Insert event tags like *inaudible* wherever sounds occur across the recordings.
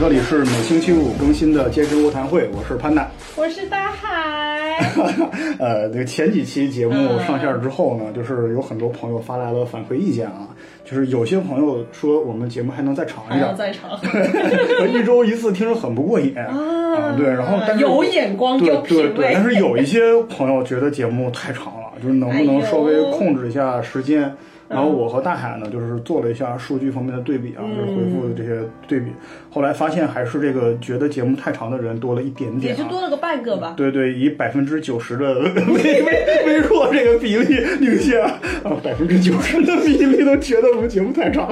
这里是每星期五更新的健身卧谈会，我是潘达。*laughs* 我是大海。*laughs* 呃，那个前几期节目嗯上线之后呢，就是有很多朋友发来了反馈意见啊，就是有些朋友说我们节目还能再长一点，再长，*laughs* 一周一次听着很不过瘾啊。对，然后但是有眼光对有对对，品味但是有一些朋友觉得节目太长了，就是能不能稍微控制一下时间。然后我和大海呢，就是做了一下数据方面的对比啊，就是回复的这些对比，后来发现还是这个觉得节目太长的人多了一点点、啊，也就多了个半个吧。对对，以百分之九十的 *laughs* 微微微弱这个比例领先啊，百分之九十的比例都觉得我们节目太长。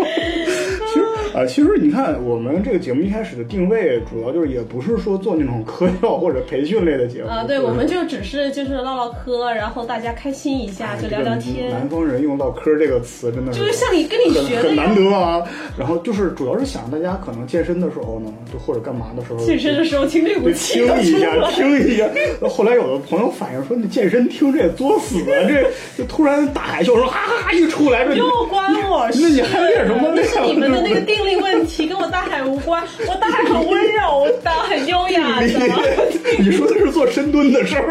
其实啊、其实你看，我们这个节目一开始的定位，主要就是也不是说做那种科教或者培训类的节目啊，对，我们就只是就是唠唠嗑，然后大家开心一下，就聊聊天。南方人用“唠嗑”这个词真的就是像你跟你很学的很难。得啊。然后就是主要是想大家可能健身的时候呢，就或者干嘛的时候，健身的时候听这股对，气听一下。听一下。后来有的朋友反映说：“你健身听这也作死啊！这就突然大海啸声哈哈哈一出来，这又关我事？那你还练什么那是练你们的那个定力问题，跟我大海无关。我大海很温柔的，很优雅的。你你说的是做深蹲的时候。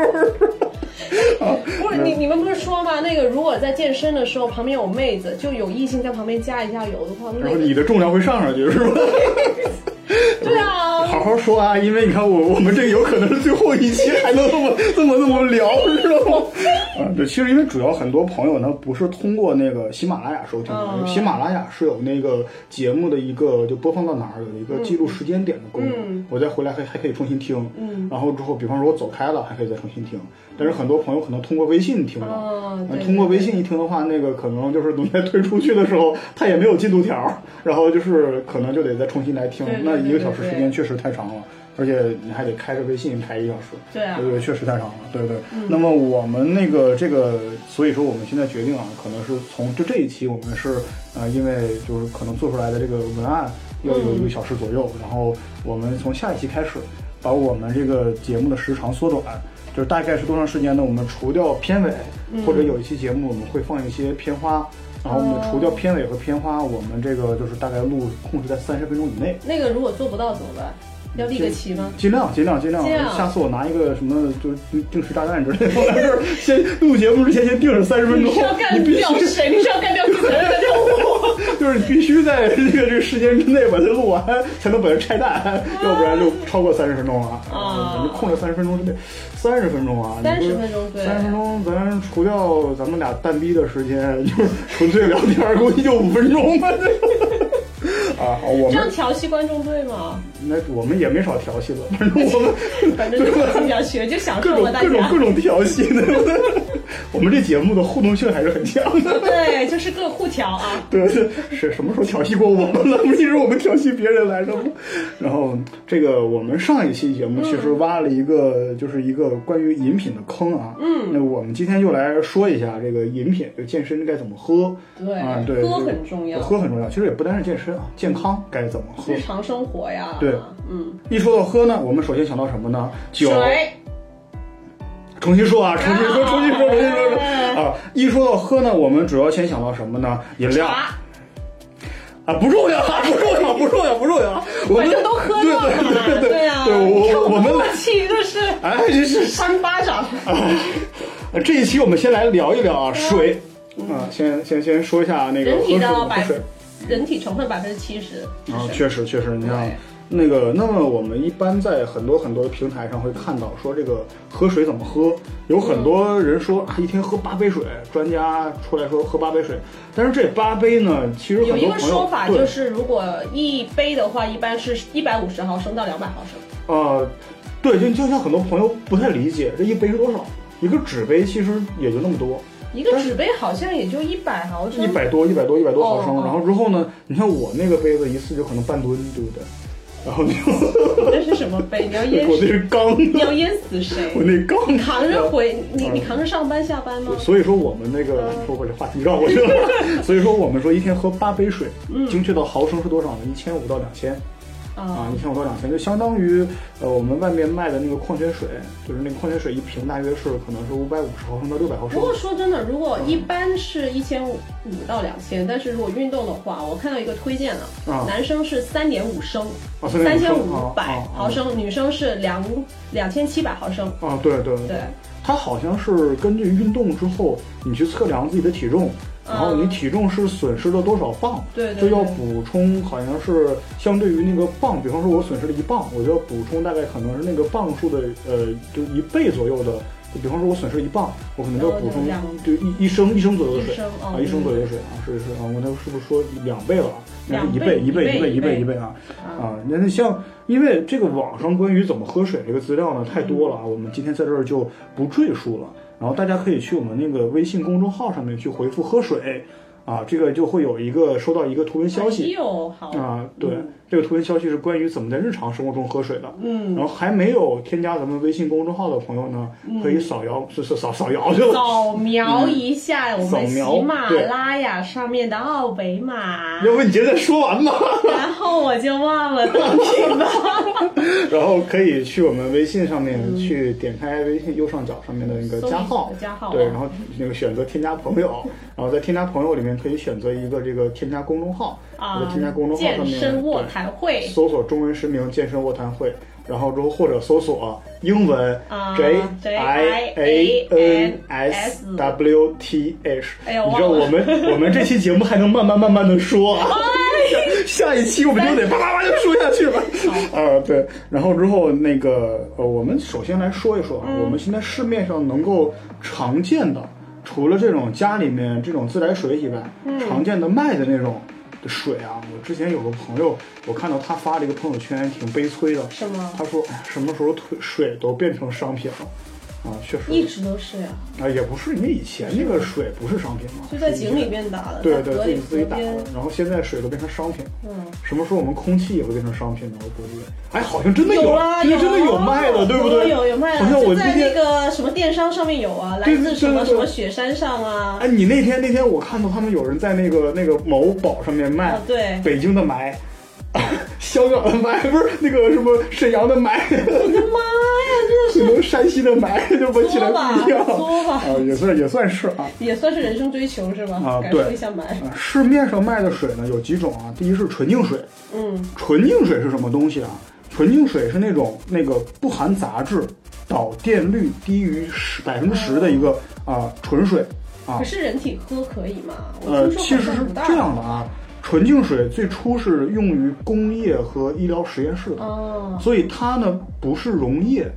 不是你你们不是说吗？那个如果在健身的时候旁边有妹子，就有异性在旁边加一下油的话，然后那你的重量会上上去，是吧？*laughs* *laughs* 对啊，好好说啊，因为你看我我们这个有可能是最后一期，还能这么这么这么聊，知道吗？*laughs* 啊，对，其实因为主要很多朋友呢不是通过那个喜马拉雅收听的，嗯喜马拉雅是有那个节目的一个就播放到哪儿有一个记录时间点的功能，嗯。我再回来还还可以重新听，嗯，然后之后比方说我走开了还可以再重新听，但是很多朋友可能通过微信听的。通过微信一听的话，那个可能就是等在推出去的时候，它也没有进度条，然后就是可能就得再重新来听。对对，那一个小时时间确实太长了，而且你还得开着微信排一个小时，对啊对对，确实太长了，对对。那么我们那个这个，所以说我们现在决定啊，可能是从就这一期我们是呃，因为就是可能做出来的这个文案要有一个小时左右，然后我们从下一期开始把我们这个节目的时长缩短。就是大概是多长时间呢？我们除掉片尾，或者有一期节目我们会放一些片花，然后我们除掉片尾和片花，我们这个就是大概录控制在三十分钟以内。那个如果做不到怎么办？要立个旗吗？尽量尽量尽量下次我拿一个什么就是定定时炸弹之类的 *laughs* 放在这儿，先录节目之前先定上三十分钟你是要，干掉谁？你是要干掉自己的任务？就是你必须在这个这个时间之内把它录完，才能把它拆弹，要不然就超过三十分钟了。啊咱就控制三十分钟之内，三十分钟啊，三十分钟对三十分钟，咱除掉咱们俩蛋逼的时间，就是纯粹聊天，估计就五分钟吧。啊，好，我们这样调戏观众对吗？那我们也没少调戏了，反正我们 *laughs* 反正就我经常学，就享各受了大种各种家各。种调戏的。我们这节目的互动性还是很强的。对，就是各互调啊。*laughs* 对，是是什么时候调戏过我们了？不是一直我们调戏别人来着吗？然后这个我们上一期节目其实挖了一个，就是一个关于饮品的坑啊。嗯，那我们今天就来说一下这个饮品，就健身该怎么喝。对啊，对，喝很重要喝很重要。其实也不单是健身啊，健康该怎么喝日？常生活呀。对嗯，一说到喝呢，我们首先想到什么呢？酒。水。重新说啊，重新说，重新说，重新说哎啊！一说到喝呢，我们主要先想到什么呢？饮料，啊，不重要，*laughs* 不重要，不重要，不重要。我们都喝对掉了嘛。对呀对啊，对，我我们默契就是哎，这是扇巴掌。呃这一期我们先来聊一聊啊，水啊，先先先说一下那个人喝水体的百喝水人体成分百分之七十。啊，确实确实，你像对那个，那么我们一般在很多很多的平台上会看到说这个喝水怎么喝，有很多人说啊，一天喝八杯水，专家出来说喝八杯水，但是这八杯呢，其实有一个说法就是，如果一杯的话，一般是一百五十毫升到两百毫升。呃，对，就就像很多朋友不太理解这一杯是多少，一个纸杯其实也就那么多，一个纸杯好像也就一百毫升，一百多、一百多、一百多毫升。然后之后呢，你看我那个杯子一次就可能半吨，对不对？然后就 *laughs* 你这是什么杯？你要淹死 *laughs* 我那？是缸，你要淹死谁？我那缸你扛着回你你扛着上班下班吗？所以说我们那个 *laughs* 说回这话题绕过去了。所以说我们说一天喝八杯水，精确到毫升是多少呢？一千五到两千。啊一千五到两千，就相当于呃我们外面卖的那个矿泉水，就是那个矿泉水一瓶大约是可能是五百五十毫升到六百毫升。不过说真的，如果一般是一千五到两千，但是如果运动的话，我看到一个推荐了，啊男生是三点五升，啊，三千五五百毫升，女生是两两千七百毫升。啊，对对对，它好像是根据运动之后，你去测量自己的体重，然后你体重是损失了多少磅，对就要补充，好像是相对于那个磅，比方说我损失了一磅，我就要补充大概可能是那个磅数的呃，就一倍左右的。就比方说，我损失一磅，我可能就要补充就一一升一升左右的水啊，一升左右的水啊，是是啊，我那是不是说两倍了啊？应该是一倍一倍一倍一倍一倍啊啊！那那像因为这个网上关于怎么喝水这个资料呢太多了啊，我们今天在这儿就不赘述了。然后大家可以去我们那个微信公众号上面去回复“喝水”，啊，这个就会有一个收到一个图文消哎息呦，好啊，对嗯，这个图文消息是关于怎么在日常生活中喝水的。嗯，然后还没有添加咱们微信公众号的朋友呢，可以扫描是是扫扫描就。扫描一下我们喜马拉雅上面的二维码，要不你接着说完吧。*laughs* 然后我就忘了。*laughs* 然后可以去我们微信上面去点开微信右上角上面的那个加号，加号对，哦然后那个选择添加朋友，然后在添加朋友里面可以选择一个这个添加公众号，啊在添加公众号上健面身卧对谈会搜索中文实名健身卧谈会，然后之后或者搜索英文啊 J I A N S W T H。哎呦你知道我们 *laughs* 我们这期节目还能慢慢慢慢的说啊，*laughs* 下一期我们就得叭叭叭就说下去了。啊，对，然后之后那个呃，我们首先来说一说啊，嗯我们现在市面上能够常见的，除了这种家里面这种自来水以外，嗯常见的卖的那种。的水啊，我之前有个朋友，我看到他发了一个朋友圈，挺悲催的。是吗他说：“哎，什么时候水水都变成商品了？”啊，确实一直都是呀，啊，也不是，因为以前那个水不是商品嘛，就在井里面打的，对对，自己自己打的，，然后现在水都变成商品了。嗯，什么时候我们空气也会变成商品呢？我估计，哎，好像真的有啊，因为真的有有卖的，对不对？有有有卖的，好像我就在那，个什么电商上面有啊，来自什么什么雪山上啊，哎，你那天那天我看到他们有人在那个那个某宝上面卖啊，对，北京的霾，香港的霾，不是那个什么沈阳的霾，我的妈呀，可能 *laughs* 山西的霾 *laughs* 就闻起来不一样啊，也算也算是啊。也算是人生追求是吧？啊对受一下霾，啊，市面上卖的水呢有几种啊？第一是纯净水，嗯，纯净水是什么东西啊？纯净水是那种那个不含杂质、导电率低于十百分之十的一个啊、纯水啊可。是人体喝可以吗？我呃，听其实是这样的啊，纯净水最初是用于工业和医疗实验室的，哦，所以它呢不是溶液，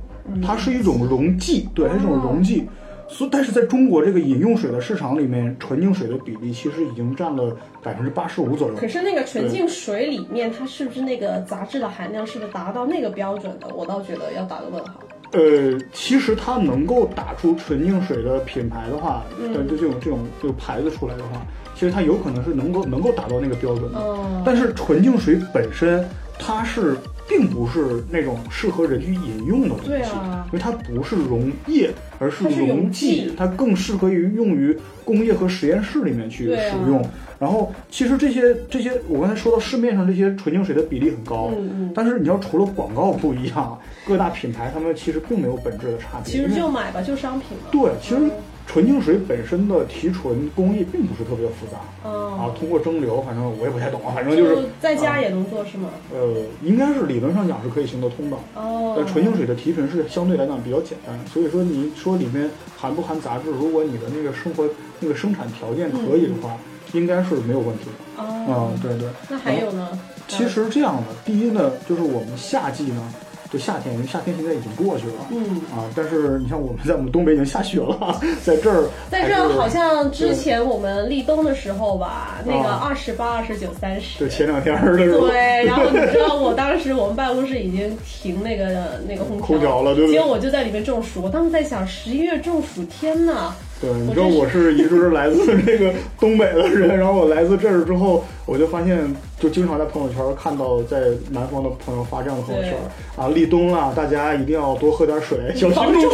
它是一种溶剂，对，它是一种溶剂。所以，但是在中国这个饮用水的市场里面，纯净水的比例其实已经占了百分之八十五左右。可是那个纯净水里面，它是不是那个杂质的含量是不是达到那个标准的？我倒觉得要打个问号。呃，其实它能够打出纯净水的品牌的话，嗯就、这种这种这个牌子出来的话，其实它有可能是能够能够达到那个标准的。哦但是纯净水本身，它是并不是那种适合人去饮用的东西，啊因为它不是溶液，而是溶溶剂它更适合于用于工业和实验室里面去使用。然后，其实这些这些，我刚才说到市面上这些纯净水的比例很高，嗯嗯但是你要除了广告不一样，各大品牌他们其实并没有本质的差别。其实就买吧，就商品嘛。对，其实嗯纯净水本身的提纯工艺并不是特别复杂。哦，啊，通过蒸馏，反正我也不太懂啊，反正就是在家啊也能做是吗？呃，应该是理论上讲是可以行得通的。哦，但纯净水的提纯是相对来讲比较简单，所以说你说里面含不含杂质，如果你的那个生活那个生产条件可以的话，应该是没有问题的。啊、哦，对对。那还有呢？其实这样的，第一呢，就是我们夏季呢，就夏天，因为夏天现在已经过去了。嗯，啊，但是你像我们在我们东北已经下雪了，*laughs* 在这儿在这儿好像之前我们立冬的时候吧，那个啊。二十八、二十九、三十就，前两天儿的时候，对，*laughs* 然后你知道我当时我们办公室已经停那个那个空调了对不对？结果我就在里面中暑。我当时在想，十一月中暑，天呐，对，你知道我是一直来自这个东北的人，然后我来自这儿之后，我就发现，就经常在朋友圈看到在南方的朋友发这样的朋友圈啊，立冬了，大家一定要多喝点水，小心中暑。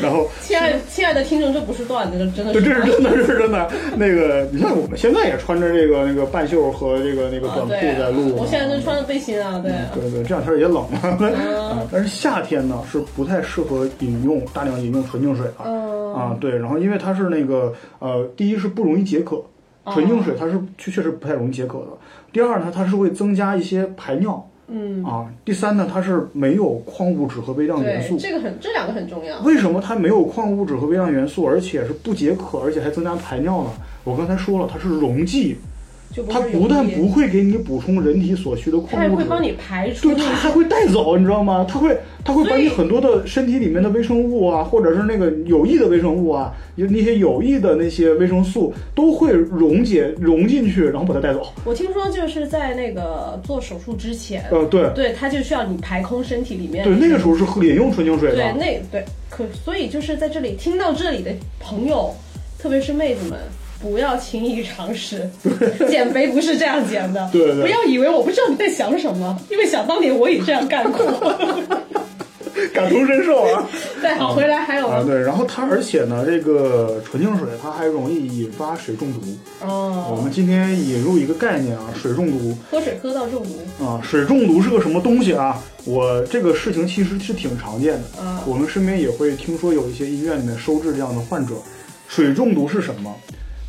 然后，亲爱亲爱的听众，这不是段子，这真的是，对，这是真的，这是真的。那个，你像我们现在也穿着这个那个半袖和这个那个短裤在录，我现在就穿着背心啊，对，对对，这两天也冷 *laughs* 啊，但是夏天呢是不太适合饮用大量饮用纯净水啊，啊，对，然后因为它是那个呃，第一是不容易解渴，纯净水它是确确实不太容易解渴的。第二呢，它是会增加一些排尿。嗯啊，第三呢，它是没有矿物质和微量元素，这个很，这两个很重要。为什么它没有矿物质和微量元素，而且是不解渴，而且还增加排尿呢？我刚才说了，它是溶剂。它不但不会给你补充人体所需的矿物质，它还会帮你排出。对，它还会带走，你知道吗？它会，它会把你很多的身体里面的微生物啊，或者是那个有益的微生物啊，有那些有益的那些维生素都会溶解溶进去，然后把它带走。我听说就是在那个做手术之前，呃，对，对，它就需要你排空身体里面。对，那个时候是饮用纯净水的。对，那对，可所以就是在这里听到这里的朋友，特别是妹子们。不要轻易尝试，*laughs* 减肥不是这样减的。对对，不要以为我不知道你在想什么，因为想当年我也这样干过，*laughs* 感同身受啊。*laughs* 对，好，回来还有啊，对，然后它而且呢，这个纯净水它还容易引发水中毒。哦，我们今天引入一个概念啊，水中毒。喝水喝到中毒啊，水中毒是个什么东西啊？我这个事情其实是挺常见的。嗯，我们身边也会听说有一些医院里面收治这样的患者。水中毒是什么？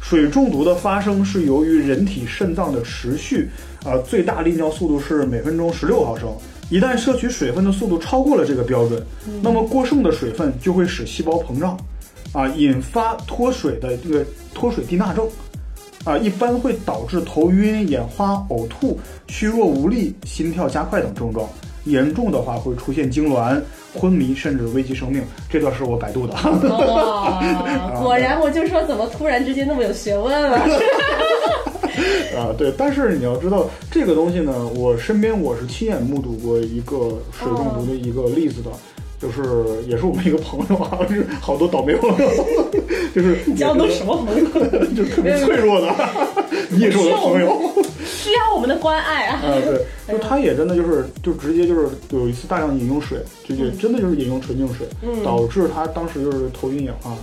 水中毒的发生是由于人体肾脏的持续，啊，最大利尿速度是每分钟十六毫升。一旦摄取水分的速度超过了这个标准，那么过剩的水分就会使细胞膨胀，啊，引发脱水的这个脱水低钠症，啊，一般会导致头晕、眼花、呕吐、虚弱无力、心跳加快等症状。严重的话会出现痉挛、昏迷，甚至危及生命。这段是我百度的。*laughs* 果然，我就说怎么突然之间那么有学问了。*laughs* 啊，对，但是你要知道这个东西呢，我身边我是亲眼目睹过一个水中毒的一个例子的，就是也是我们一个朋友啊，是好多倒霉朋友，就是 *laughs* 交的什么朋友？*laughs* 就特别脆弱的，*laughs* 你也是我的朋友。需要我们的关爱啊！啊，对，就他也真的就是，就直接就是有一次大量饮用水，就也真的就是饮用纯净水，导致他当时就是头晕眼花，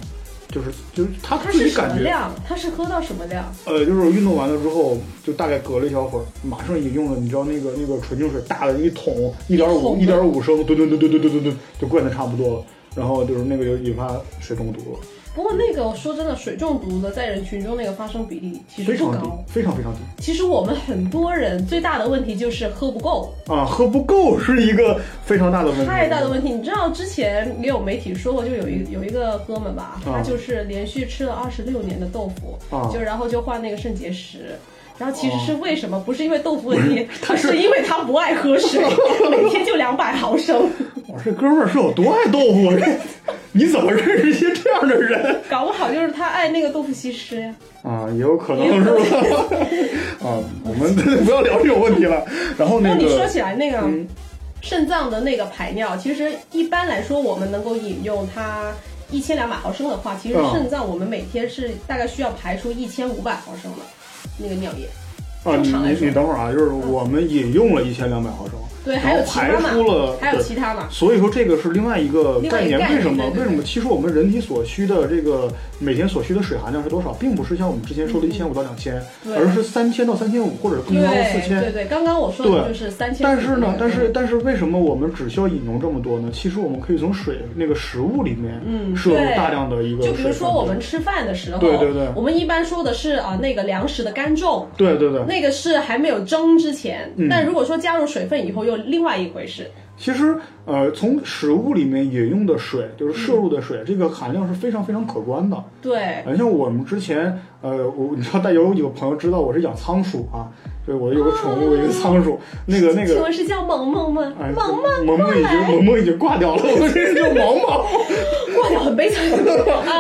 就是就是他自己感觉量，他是喝到什么量？呃，就是运动完了之后，就大概隔了一小会儿，马上饮用了，你知道那个那个纯净水大的一桶，一点五一点五升，吨吨吨吨吨吨吨吨，就灌的差不多了，然后就是那个就引发水中毒了。不过那个说真的，水中毒的在人群中那个发生比例其实不高，非常非常低。其实我们很多人最大的问题就是喝不够啊，喝不够是一个非常大的问题，太大的问题。你知道之前也有媒体说过，就有一有一个哥们吧，他就是连续吃了二十六年的豆腐，就然后就患那个肾结石。然后其实是为什么？不是因为豆腐问题，是因为他不爱喝水，*laughs* 每天就两百毫升。我这哥们儿是有多爱豆腐？你怎么认识一些这样的人？搞不好就是他爱那个豆腐西施呀。啊，也有可能是吧。*laughs* 啊，我们不要 *laughs* 聊这种问题了。然后那个，你说起来那个肾脏的那个排尿，其实一般来说，我们能够饮用它一千两百毫升的话，其实肾脏我们每天是大概需要排出一千五百毫升的。那个尿液，啊，你你等会儿啊，就是我们饮用了一千两百毫升。对，还有排出了，还有其他嘛？所以说这个是另外一个概念。为什么？为什么？其实我们人体所需的这个每天所需的水含量是多少，并不是像我们之前说的一千五到两千，而是三千到三千五，或者更高的四千。对对，刚刚我说的就是三千。但是呢，但是但是为什么我们只需要饮用这么多呢？其实我们可以从水那个食物里面摄入大量的一个。就比如说我们吃饭的时候，对对对，我们一般说的是啊那个粮食的干重，对对对，那个是还没有蒸之前。但如果说加入水分以后，又另外一回事。其实，呃，从食物里面饮用的水，就是摄入的水，这个含量是非常非常可观的。对，像我们之前，呃，我你知道，但有几个朋友知道我是养仓鼠啊，对我有个宠物，一个仓鼠，那个那个，请问是叫萌萌吗？萌萌，萌萌已经萌萌已经挂掉了，我们这个叫毛毛，*laughs* 挂掉很悲惨。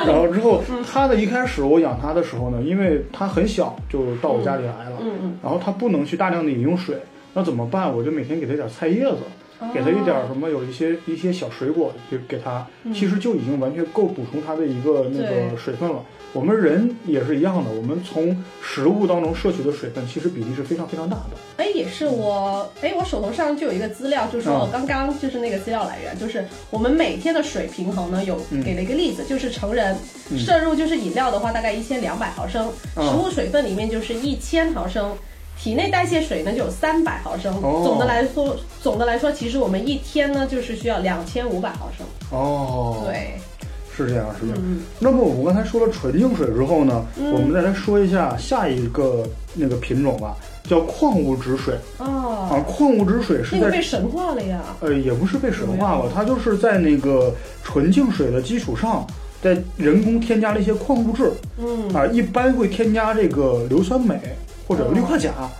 然后之后，它的，一开始我养它的时候呢，因为它很小，就到我家里来了，嗯嗯，然后它不能去大量的饮用水。那怎么办？我就每天给他点菜叶子。给他一点什么，有一些一些小水果，给给他，其实就已经完全够补充他的一个那个水分了。我们人也是一样的，我们从食物当中摄取的水分，其实比例是非常非常大的。哎，也是我，哎，我手头上就有一个资料，就是我刚刚就是那个资料来源，就是我们每天的水平衡呢，有给了一个例子，就是成人摄入就是饮料的话，大概一千两百毫升，食物水分里面就是一千毫升。体内代谢水呢就有三百毫升，总的来说，总的来说，其实我们一天呢就是需要两千五百毫升。哦，对，是这样，是这样。那么我们刚才说了纯净水之后呢，我们再来说一下下一个那个品种吧，叫矿物质水。哦，啊，矿物质水是在被神化了呀？呃，也不是被神化了，它就是在那个纯净水的基础上，在人工添加了一些矿物质。嗯，啊，一般会添加这个硫酸镁。或者氯化钾，啊，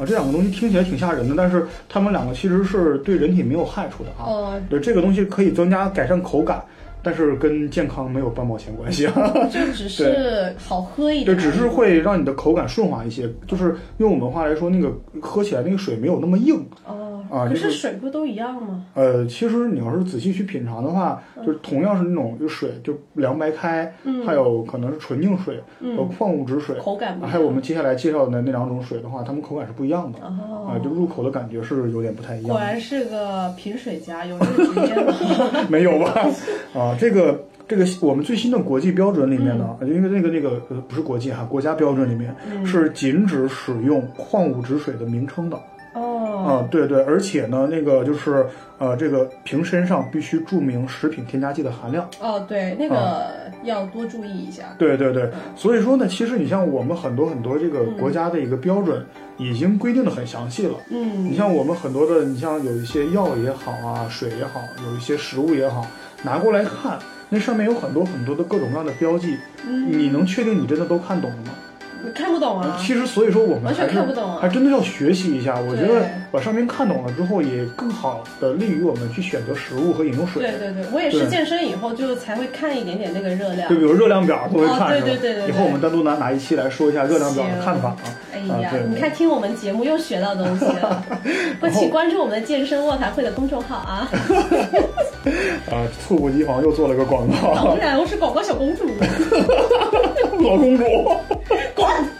这两个东西听起来挺吓人的，但是它们两个其实是对人体没有害处的啊。哦，对，这个东西可以增加改善口感，但是跟健康没有半毛钱关系啊。*laughs* 就只是好喝一点，对，只是会让你的口感顺滑一些，就是用我们话来说，那个喝起来那个水没有那么硬。哦。啊，可是水不都一样吗？呃，其实你要是仔细去品尝的话，就是同样是那种就水，就凉白开，还有可能是纯净水和矿物质水，口感还有我们接下来介绍的那两种水的话，它们口感是不一样的。啊，就入口的感觉是有点不太一样。果然是个品水家，有这个经验吗？*laughs* 没有吧？啊，这个这个我们最新的国际标准里面呢，因为那个那个呃不是国际哈，国家标准里面是禁止使用矿物质水的名称的。啊，对对，而且呢，那个就是，呃，这个瓶身上必须注明食品添加剂的含量。哦，对，那个要多注意一下。对对对，所以说呢，其实你像我们很多很多这个国家的一个标准，已经规定的很详细了。嗯，你像我们很多的，你像有一些药也好啊，水也好，有一些食物也好，拿过来看，那上面有很多很多的各种各样的标记，你能确定你真的都看懂了吗？看不懂啊！其实，所以说我们完全看不懂啊，还真的要学习一下。我觉得把上面看懂了之后，也更好的利于我们去选择食物和饮用水。对对对，我也是健身以后就才会看一点点那个热量，就比如热量表都会看，对对对对。以后我们单独拿哪一期来说一下热量表的看法啊？哎呀，你看听我们节目又学到东西了，*laughs* 不请关注我们的健身卧谈会的公众号啊！*laughs* 啊，猝不及防又做了个广告。当然，我是广告小公主，*laughs* 老公主。*laughs*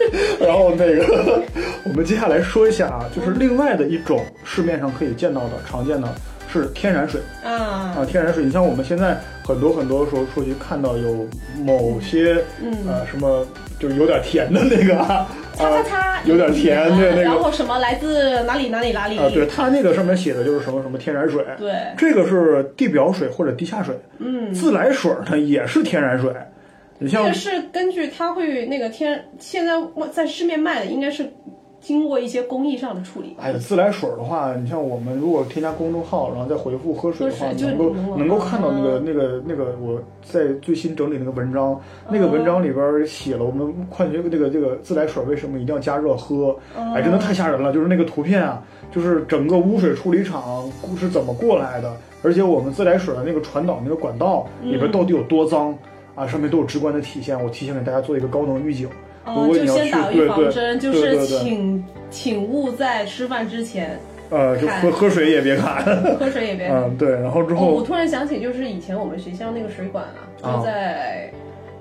*laughs* 然后那个，我们接下来说一下啊，就是另外的一种市面上可以见到的常见的，是天然水。啊啊，天然水。你像我们现在很多很多时候出去看到有某些呃什么，就是有点甜的那个啊，擦擦。擦，有点甜对那个，然后什么来自哪里哪里哪里。啊，对它那个上面写的就是什么什么天然水，对，这个是地表水或者地下水，嗯，自来水呢也是天然水。这个是根据它会那个天，现在在市面卖的应该是经过一些工艺上的处理。哎呀，自来水的话，你像我们如果添加公众号，然后再回复喝水的话，能够能够看到那个那个那个我在最新整理那个文章，那个文章里边写了我们矿泉这个这个自来水为什么一定要加热喝，哎，真的太吓人了！就是那个图片啊，就是整个污水处理厂是怎么过来的，而且我们自来水的那个传导那个管道里边到底有多脏。啊，上面都有直观的体现。我提前给大家做一个高能预警。哦，就先打预防针，就是请请勿在吃饭之前，呃，就喝喝水也别看，*laughs* 喝水也别。嗯，对。然后之后，我突然想起，就是以前我们学校那个水管啊，就在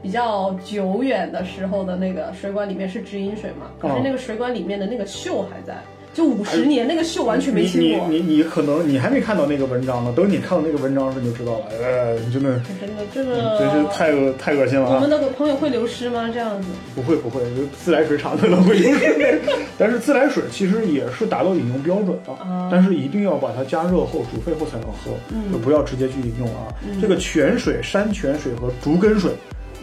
比较久远的时候的那个水管里面是直饮水嘛，可是那个水管里面的那个锈还在。就五十年那个锈完全没听过。你你你可能你还没看到那个文章呢，等你看到那个文章时你就知道了。呃，真的真的这个真是太恶太恶心了。我们的朋友会流失吗？这样子？不会不会，自来水厂可能会流失。*laughs* 但是自来水其实也是达到饮用标准的，但是一定要把它加热后煮沸后才能喝，就不要直接去饮用啊。这个泉水、山泉水和竹根水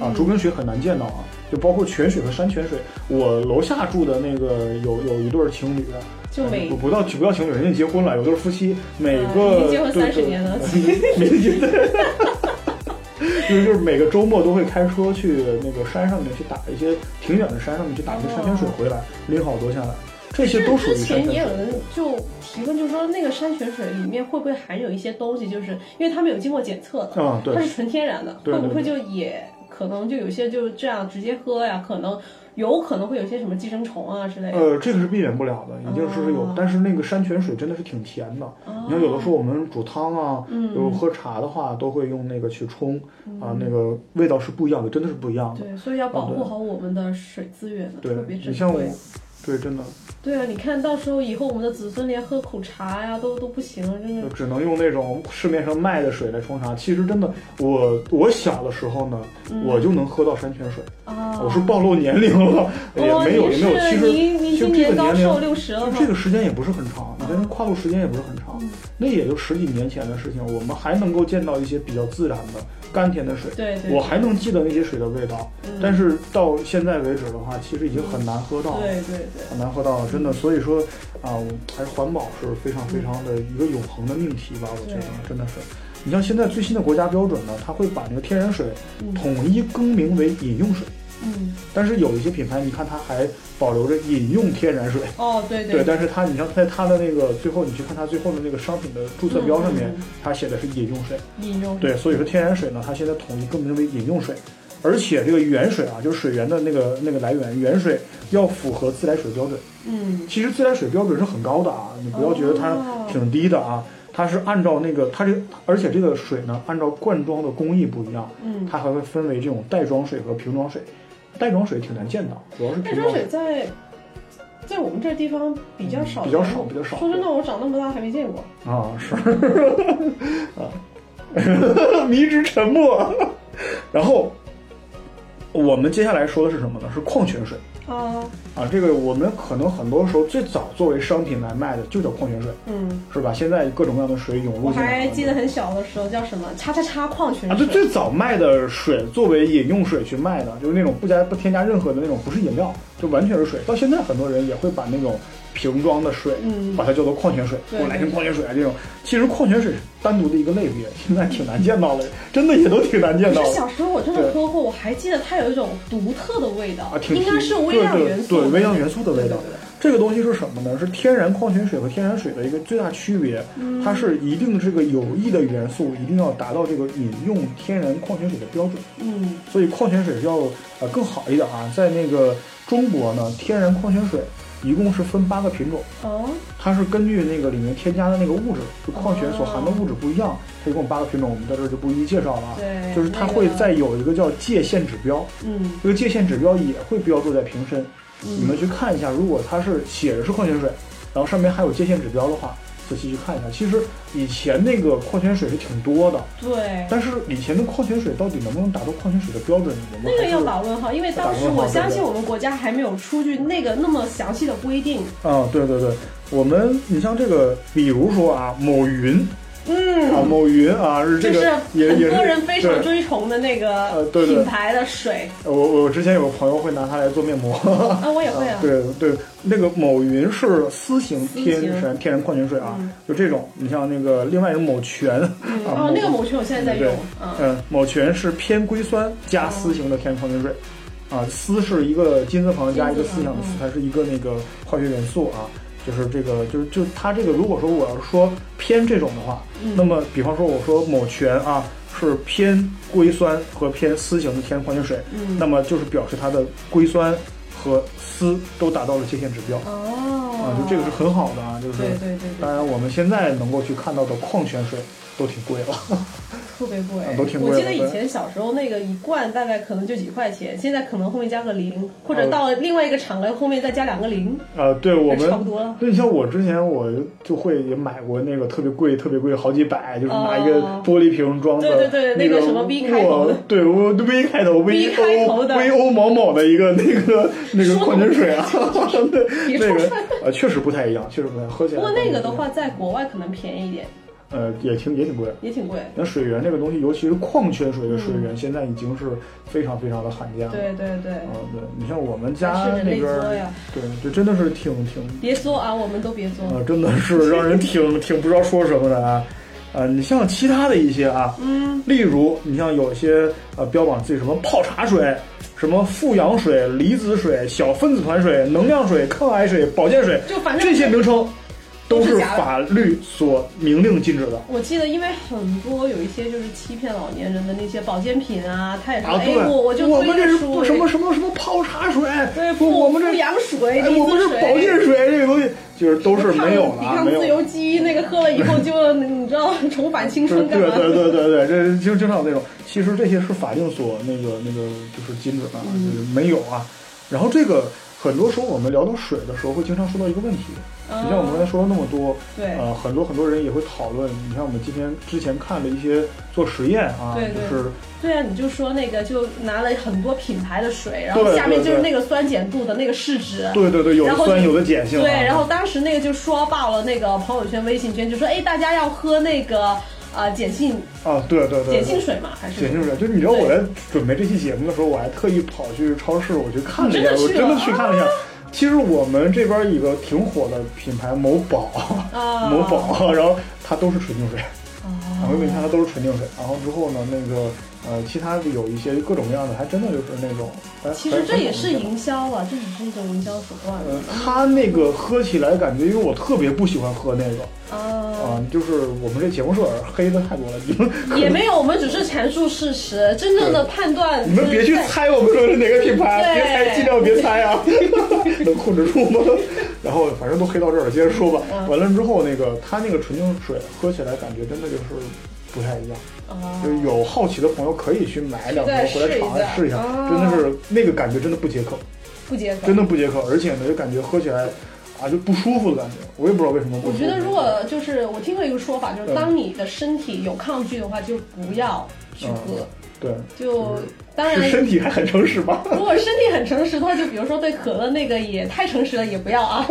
啊，竹根水很难见到啊，就包括泉水和山泉水。我楼下住的那个有有一对情侣。就每不到不到情侣，人家结婚了，有对夫妻，每个已经结婚三十年了，没结就是就是每个周末都会开车去那个山上面去打一些挺远的山上面去打一些山泉水回来，拎好多下来，这些都属于。之前也有人就提问，就是说那个山泉水里面会不会含有一些东西，就是因为他们有经过检测的，啊，对，它是纯天然的，会不会就也？可能就有些就这样直接喝呀，可能。有可能会有些什么寄生虫啊之类的。呃，这个是避免不了的，一定是有。但是那个山泉水真的是挺甜的。你看有的时候我们煮汤啊，有喝茶的话，都会用那个去冲啊，那个味道是不一样的，真的是不一样的。对，所以要保护好我们的水资源的，特别珍贵。对，真的。对啊，你看到时候以后我们的子孙连喝口茶呀都都不行了，真的。只能用那种市面上卖的水来冲茶。其实真的，我我小的时候呢，我就能喝到山泉水。啊。我是暴露年龄了，也没有也没有。其实就这个年龄，六十了。这个时间也不是很长，你看跨度时间也不是很长，那也就十几年前的事情。我们还能够见到一些比较自然的。甘甜的水，对，我还能记得那些水的味道，但是到现在为止的话，其实已经很难喝到，对对对，很难喝到，真的。所以说啊，还是环保是非常非常的一个永恒的命题吧，我觉得真的是。你像现在最新的国家标准呢，它会把那个天然水统一更名为饮用水。嗯，但是有一些品牌，你看它还保留着饮用天然水。哦，对对。对，但是它，你像在它的那个最后，你去看它最后的那个商品的注册标上面，它写的是饮用水。饮用。对，所以说天然水呢，它现在统一更名为饮用水，而且这个原水啊，就是水源的那个那个来源，原水要符合自来水标准。嗯。其实自来水标准是很高的啊，你不要觉得它挺低的啊，它是按照那个它这，而且这个水呢，按照灌装的工艺不一样，嗯，它还会分为这种袋装水和瓶装水。袋装水挺难见到，主要是袋装水在在我们这地方比较少，比较少，比较少。说真的，我长那么大还没见过啊，是啊，迷之沉默。*laughs* 然后我们接下来说的是什么呢？是矿泉水。啊啊，这个我们可能很多时候最早作为商品来卖的就叫矿泉水，嗯，是吧？现在各种各样的水涌入。我还记得很小的时候叫什么“叉叉叉矿泉水”。啊，对，最早卖的水作为饮用水去卖的，就是那种不加不添加任何的那种，不是饮料，就完全是水。到现在很多人也会把那种。瓶装的水，嗯，把它叫做矿泉水，我来瓶矿泉水啊这种，其实矿泉水是单独的一个类别，*laughs* 现在挺难见到的，真的也都挺难见到。小时候我真的喝过，我还记得它有一种独特的味道，啊，挺应该是微量元素，对微量元素的味道。对这个东西是什么呢？是天然矿泉水和天然水的一个最大区别，它是一定这个有益的元素一定要达到这个饮用天然矿泉水的标准。嗯，所以矿泉水要呃更好一点啊，在那个中国呢，天然矿泉水。一共是分八个品种哦，它是根据那个里面添加的那个物质，就矿泉所含的物质不一样，它一共八个品种，我们在这就不一一介绍了。对，就是它会再有一个叫界限指标，嗯，这个界限指标也会标注在瓶身，你们去看一下，如果它是写的是矿泉水，然后上面还有界限指标的话。仔细去看一下，其实以前那个矿泉水是挺多的，对。但是以前的矿泉水到底能不能达到矿泉水的标准？那个要打问号，因为当时我相信我们国家还没有出具那个那么详细的规定。啊，对对对，我们你像这个，比如说啊，某云。嗯啊，某云啊，是这个，也也很多人非常追崇的那个品牌的水。我我之前有个朋友会拿它来做面膜。啊，我也会啊。*laughs* 对对，那个某云是丝型天然天然矿泉水啊，就这种。你像那个另外一个某泉啊，哦，那个某泉我现在在用。嗯，某泉是偏硅酸加丝型的天然矿泉水，啊，丝是一个金字旁加一个思想的思，它是一个那个化学元素啊。就是这个，就是就它这个，如果说我要是说偏这种的话，那么比方说我说某泉啊是偏硅酸和偏锶型的天然矿泉水，那么就是表示它的硅酸和锶都达到了界限指标。哦，啊，就这个是很好的啊，就是对对对。当然我们现在能够去看到的矿泉水都挺贵了。*laughs* 特别贵，都挺贵。我记得以前小时候那个一罐大概可能就几块钱，现在可能后面加个零，或者到另外一个场合后面再加两个零。啊，对我们差不多了。对，你像我之前我就会也买过那个特别贵、特别贵，好几百，就是拿一个玻璃瓶装的，对对对，那个什么 V 开头的，对，V 开头，V 开头的，V O 某某的一个那个那个矿泉水啊，*laughs* 对，那个呃确实不太一样，确实不太喝起来。不过那个的话，在国外可能便宜一点。呃，也挺也挺贵，也挺贵。那水源这个东西，尤其是矿泉水的水源，现在已经是非常非常的罕见了。对对对。嗯，对你像我们家那边，对，就真的是挺挺。别作啊，我们都别作。啊，真的是让人挺挺不知道说什么的啊。呃，你像其他的一些啊，嗯，例如你像有些呃标榜自己什么泡茶水、什么富氧水、离子水、小分子团水、能量水、抗癌水、保健水，就反正这些名称。都是法律所明令禁止的。我记得，因为很多有一些就是欺骗老年人的那些保健品啊，他也说，哎，我我就我们这是什么什么什么泡茶水，对，我们这养水，我们是保健水，这个东西就是都是没有抵抗自由基，那个喝了以后就 *laughs* 你知道重返青春干嘛？对对对对对，这经经常有那种。其实这些是法定所那个那个就是禁止的，就是没有啊。然后这个。很多时候我们聊到水的时候，会经常说到一个问题。你像我们刚才说了那么多，对，呃，很多很多人也会讨论。你像我们今天之前看的一些做实验啊，对对，对啊，你就说那个就拿了很多品牌的水，然后下面就是那个酸碱度的那个试纸，对对对，有的酸有的碱性。对，然后当时那个就说爆了那个朋友圈、微信圈，就说哎，大家要喝那个。啊，碱性啊，对对对，碱性水嘛，还是碱性水？就是你知道我在准备这期节目的时候，我还特意跑去超市，我去看了一下，我真的去看了一下。其实我们这边一个挺火的品牌某宝，*laughs* 某宝，然后它都是纯净水，然后你看它都是纯净水，然后之后呢，那个。呃，其他的有一些各种各样的，还真的就是那种。其实这也是营销啊，这只是一种营销手段。呃，他那个喝起来感觉，因为我特别不喜欢喝那个。啊。就是我们这节目社黑的太多了，你们。*laughs* 也没有，我们只是阐述事实，真正的判断。你们别去猜我们说是哪个品牌，别猜，*laughs* 尽量别猜啊。*laughs* 能控制住吗？然后反正都黑到这儿了，接着说吧。完了之后，那个他那个纯净水喝起来感觉真的就是不太一样。就有好奇的朋友可以去买两瓶回来尝试一下，真的是那个感觉真的不解渴，不解渴，真的不解渴，而且呢就感觉喝起来啊就不舒服的感觉，我也不知道为什么。我觉得如果就是我听过一个说法，就是当你的身体有抗拒的话，就不要去喝。对，就当然身体还很诚实吧。如果身体很诚实的话，就比如说对可乐那个也太诚实了，也不要啊。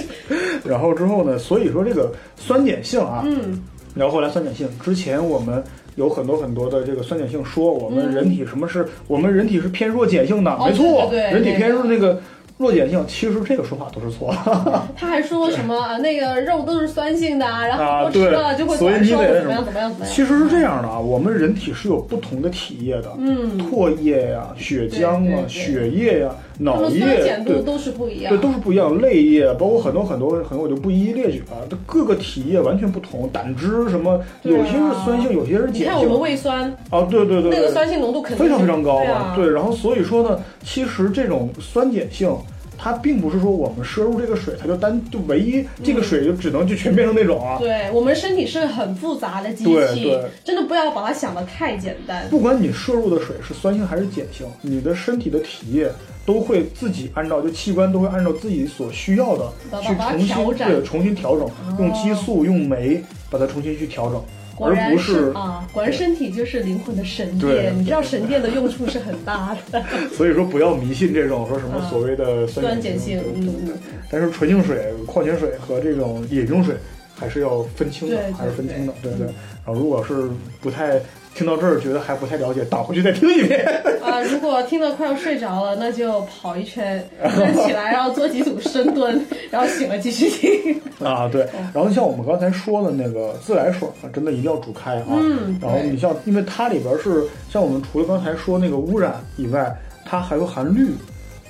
*laughs* 然后之后呢，所以说这个酸碱性啊，嗯，然后后来酸碱性之前我们。有很多很多的这个酸碱性，说我们人体什么是我们人体是偏弱碱性的，没错，人体偏弱那个。弱碱性，其实这个说法都是错。*laughs* 他还说什么啊？*laughs* 那个肉都是酸性的，然后多吃了就会短寿，怎么样？怎么样？怎么样？其实是这样的啊，我们人体是有不同的体液的，嗯，唾液呀、血浆啊、血液呀、脑液，对，都是不一样，对，都是不一样。泪液，包括很多很多很多，我就不一一列举了。它各个体液完全不同，胆汁什么，有些是酸性，有些是碱性。你看我们胃酸啊，对对对，那个酸性浓度肯定非常非常高啊。对，然后所以说呢，其实这种酸碱性。它并不是说我们摄入这个水，它就单就唯一这个水就只能就全变成那种啊。对我们身体是很复杂的机器，真的不要把它想的太简单。不管你摄入的水是酸性还是碱性，你的身体的体液都会自己按照就器官都会按照自己所需要的去重新对重新调整，用激素用酶把它重新去调整。而不是啊，果然身体就是灵魂的神殿。你知道神殿的用处是很大的。*laughs* 所以说不要迷信这种说什么所谓的酸碱性。嗯嗯。但是纯净水、矿泉水和这种饮用水还是要分清的，还是分清的，对对。然后如果是不太。听到这儿觉得还不太了解，打回去再听一遍。啊，如果听得快要睡着了，那就跑一圈，站 *laughs* 起来，然后做几组深蹲，然后醒了继续听。*laughs* 啊，对。然后像我们刚才说的那个自来水啊，真的一定要煮开啊。嗯。然后你像，因为它里边是像我们除了刚才说那个污染以外，它还有含氯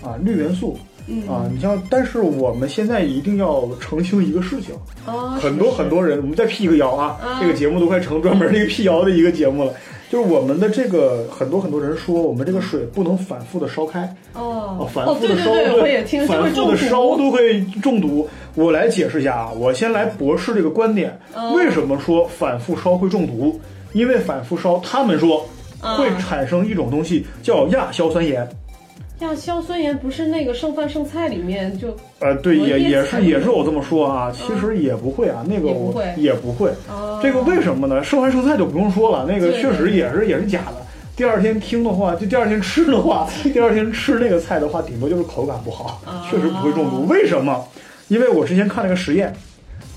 啊，氯元素。啊，你像，但是我们现在一定要澄清一个事情，很多很多人，我们再辟一个谣啊，这个节目都快成专门那个辟谣的一个节目了，就是我们的这个很多很多人说，我们这个水不能反复的烧开，哦，反复的烧，对，反复的烧都会中毒。我来解释一下啊，我先来驳斥这个观点，为什么说反复烧会中毒？因为反复烧，他们说会产生一种东西叫亚硝酸盐。亚硝酸盐不是那个剩饭剩菜里面就呃对也也是也是我这么说啊，其实也不会啊，那个我也不会，这个为什么呢？剩饭剩菜就不用说了，那个确实也是也是假的。第二天听的话，就第二天吃的话，第二天吃那个菜的话，顶多就是口感不好，确实不会中毒。为什么？因为我之前看了个实验，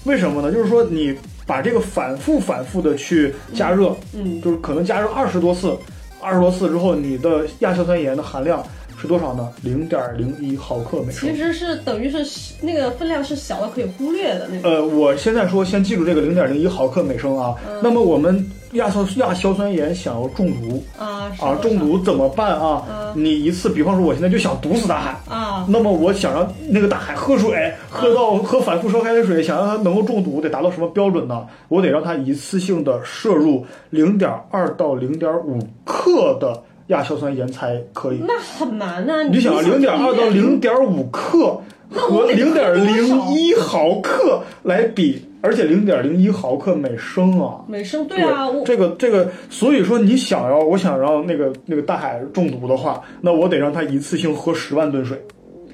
为什么呢？就是说你把这个反复反复的去加热，嗯，就是可能加热二十多次，二十多次之后，你的亚硝酸盐的含量。是多少呢？零点零一毫克每升。其实是等于是那个分量是小的可以忽略的那种。呃，我现在说先记住这个零点零一毫克每升啊。那么我们亚硝亚硝酸盐想要中毒啊啊中毒怎么办啊？你一次，比方说我现在就想毒死大海啊，那么我想让那个大海喝水，喝到喝反复烧开的水，想让它能够中毒，得达到什么标准呢？我得让它一次性的摄入零点二到零点五克的。亚硝酸盐才可以，那很难啊！你想零点二到零点五克和零点零一毫克来比，而且零点零一毫克每升啊，每升对啊，这个这个，所以说你想要我想让那个那个大海中毒的话，那我得让它一次性喝十万吨水，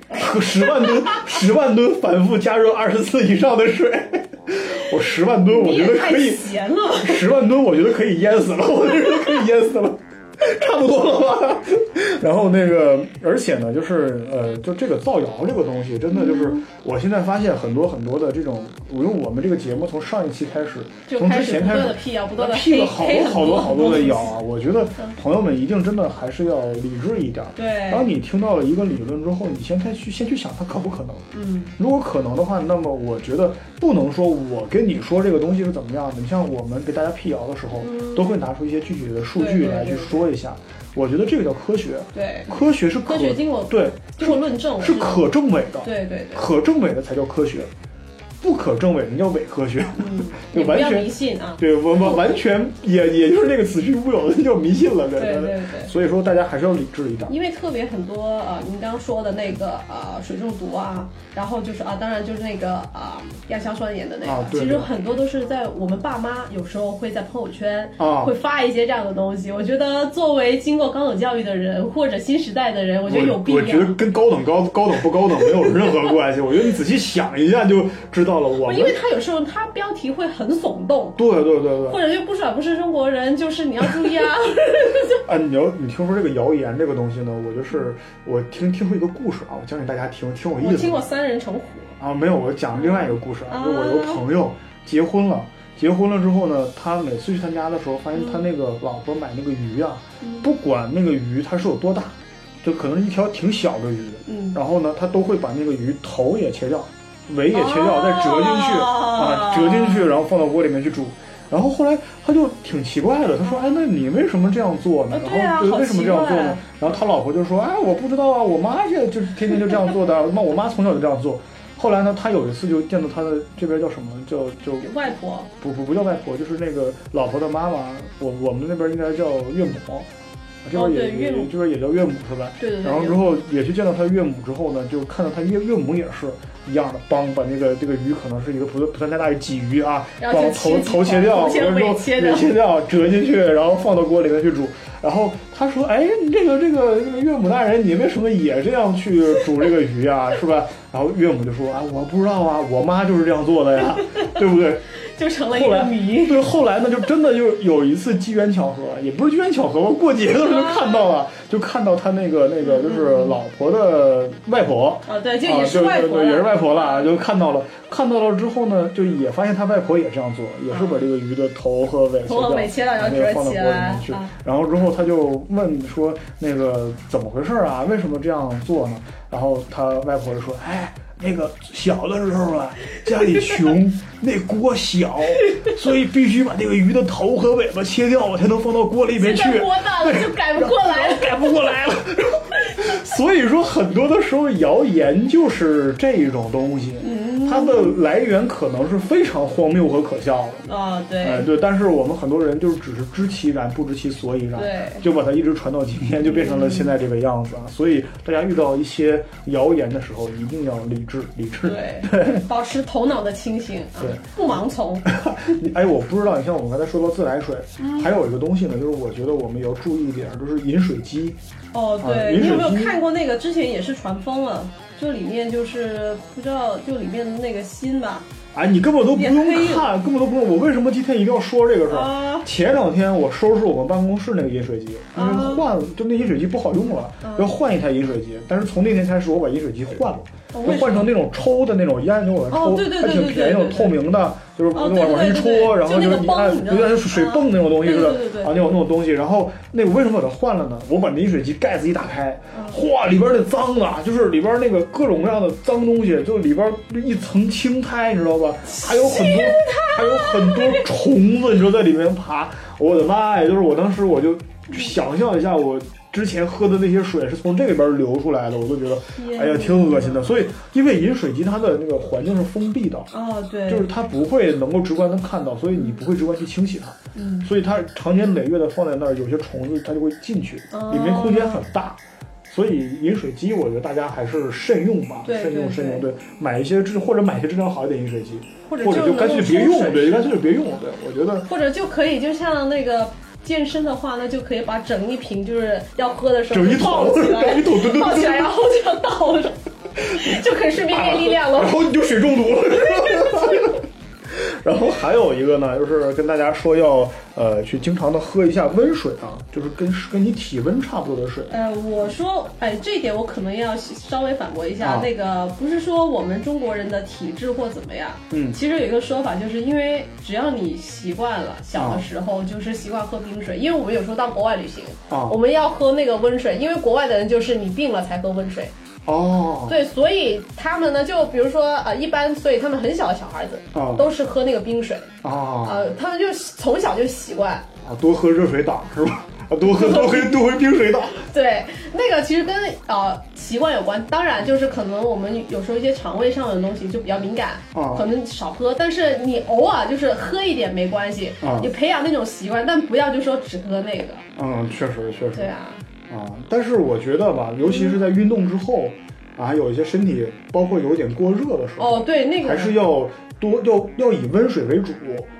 喝十万吨 *laughs* 十万吨反复加热二十次以上的水，*laughs* 我十万吨我觉得可以，十万吨我觉得可以淹死了，我觉得可以淹死了。*laughs* 差不多了吧，然后那个，而且呢，就是呃，就这个造谣这个东西，真的就是，我现在发现很多很多的这种，我用我们这个节目从上一期开始，从之前开始辟谣，不断的辟了好多好多好多的谣啊。我觉得朋友们一定真的还是要理智一点。对，当你听到了一个理论之后，你先开去先去想它可不可能。嗯，如果可能的话，那么我觉得不能说我跟你说这个东西是怎么样的。你像我们给大家辟谣的时候，都会拿出一些具体的数据来去说。一下，我觉得这个叫科学。对，科学是科学经过对经过论证是可证伪的。对对对，可证伪的才叫科学。不可证伪，那叫伪科学，*laughs* 就完全迷信啊！对，我们完全也也就是那个子虚乌有的，那叫迷信了，对对对。所以说大家还是要理智一点。因为特别很多呃，您刚刚说的那个呃水中毒啊，然后就是啊，当然就是那个啊亚硝酸盐的那个，其实很多都是在我们爸妈有时候会在朋友圈啊会发一些这样的东西。我觉得作为经过高等教育的人或者新时代的人，我觉得有必要。我觉得跟高等高高等不高等没有任何关系。我觉得你仔细想一下就知道。到了我，因为他有时候他标题会很耸动，对对对对，或者就不爽不是中国人，就是你要注意啊。啊，*laughs* 你要你听说这个谣言这个东西呢，我就是我听听说一个故事啊，我讲给大家听，挺有意思。我听过三人成虎。啊，没有，我讲另外一个故事啊，就我有个朋友结婚了，结婚了之后呢，他每次去他家的时候，发现他那个老婆买那个鱼啊，不管那个鱼它是有多大，就可能是一条挺小的鱼，嗯，然后呢，他都会把那个鱼头也切掉。尾也切掉，再折进去啊，折进去，然后放到锅里面去煮。然后后来他就挺奇怪的，他说：“哎，那你为什么这样做呢？然后为什么这样做呢？”然后他老婆就说：“哎，我不知道啊，我妈就就天天就这样做的。那，我妈从小就这样做。后来呢，他有一次就见到他的这边叫什么？叫就外婆？不不不叫外婆，就是那个老婆的妈妈。我我们那边应该叫岳母。”这边也也这边也叫岳母是吧？对对对。然后之后也去见到他岳母之后呢，就看到他岳岳母也是一样的，帮把那个这个鱼可能是一个不不算太大的鲫鱼啊，帮头头切掉，完了之后尾切掉，折进去，然后放到锅里面去煮。然后他说：“哎，这个这个这个岳母大人，你为什么也这样去煮这个鱼啊？是吧？”然后岳母就说：“啊，我不知道啊，我妈就是这样做的呀，对不对？”就成了一个谜。对，后来呢，就真的就有一次机缘巧合，也不是机缘巧合吧，过节的时候看到了，就看到他那个那个就是老婆的外婆啊，对，就也是外婆，也是外婆了，就看到了，看到了之后呢，就也发现他外婆也这样做，也是把这个鱼的头和尾切掉，然后放到锅里面去，然后之后他就问说那个怎么回事啊？为什么这样做呢？然后他外婆就说，哎。那个小的时候啊，家里穷，那锅小，所以必须把那个鱼的头和尾巴切掉，我才能放到锅里面去。*laughs* 锅大了就改不过来了，*laughs* 改不过来了。*laughs* 所以说，很多的时候谣言就是这种东西。它的来源可能是非常荒谬和可笑的啊，对，哎对，但是我们很多人就是只是知其然不知其所以然，对，就把它一直传到今天，就变成了现在这个样子啊。所以大家遇到一些谣言的时候，一定要理智，理智，对，*laughs* 保持头脑的清醒，对，不盲从。*laughs* 哎，我不知道，你像我们刚才说到自来水，还有一个东西呢，就是我觉得我们也要注意一点，就是饮水机。哦，对，你有没有看过那个？之前也是传疯了。就里面就是不知道，就里面的那个心吧。哎，你根本都不用看，根本都不用。我为什么今天一定要说这个事儿？前两天我收拾我们办公室那个饮水机，因为换了，就那饮水机不好用了，要换一台饮水机。但是从那天开始，我把饮水机换了，就换成那种抽的那种烟，就往抽，还挺便宜，那种透明的，就是往往上一戳，然后就是你按，有点像水泵那种东西似的啊，那种那种东西。然后那我为什么把它换了呢？我把饮水机盖子一打开，哇，里边那脏啊，就是里边那个各种各样的脏东西，就里边一层青苔，你知道吧？还有很多，还有很多虫子，你知道在里面爬。我的妈呀！就是我当时我就想象一下，我之前喝的那些水是从这里边流出来的，我都觉得，哎呀，挺恶心的。所以，因为饮水机它的那个环境是封闭的，哦，对，就是它不会能够直观的看到，所以你不会直观去清洗它。嗯，所以它长年累月的放在那儿，有些虫子它就会进去，里面空间很大。所以饮水机，我觉得大家还是慎用吧，慎用慎用。对，买一些质或者买一些质量好一点饮水机，或者就干脆别用，对，干脆就别用。对，我觉得或者就可以，就像那个健身的话，那就可以把整一瓶就是要喝的时候抱起来，抱起来，然后就要倒着，*laughs* 就可以顺便练力量了。然后你就水中毒了。然后还有一个呢，就是跟大家说要呃去经常的喝一下温水啊，就是跟跟你体温差不多的水。呃，我说，哎，这一点我可能要稍微反驳一下，那个不是说我们中国人的体质或怎么样，嗯，其实有一个说法，就是因为只要你习惯了，小的时候就是习惯喝冰水，因为我们有时候到国外旅行，啊，我们要喝那个温水，因为国外的人就是你病了才喝温水。哦，对，所以他们呢，就比如说，呃，一般，所以他们很小的小孩子，啊，都是喝那个冰水，啊，呃，他们就从小就习惯，啊，多喝热水打是吧？啊，多喝 *laughs* 多喝多喝冰水打。对，那个其实跟呃习惯有关，当然就是可能我们有时候一些肠胃上的东西就比较敏感，啊，可能少喝，但是你偶尔就是喝一点没关系，啊，你培养那种习惯，但不要就说只喝那个。嗯，确实确实。对啊。啊，但是我觉得吧，尤其是在运动之后，啊，有一些身体包括有点过热的时候，哦，对，那个还是要多要要以温水为主。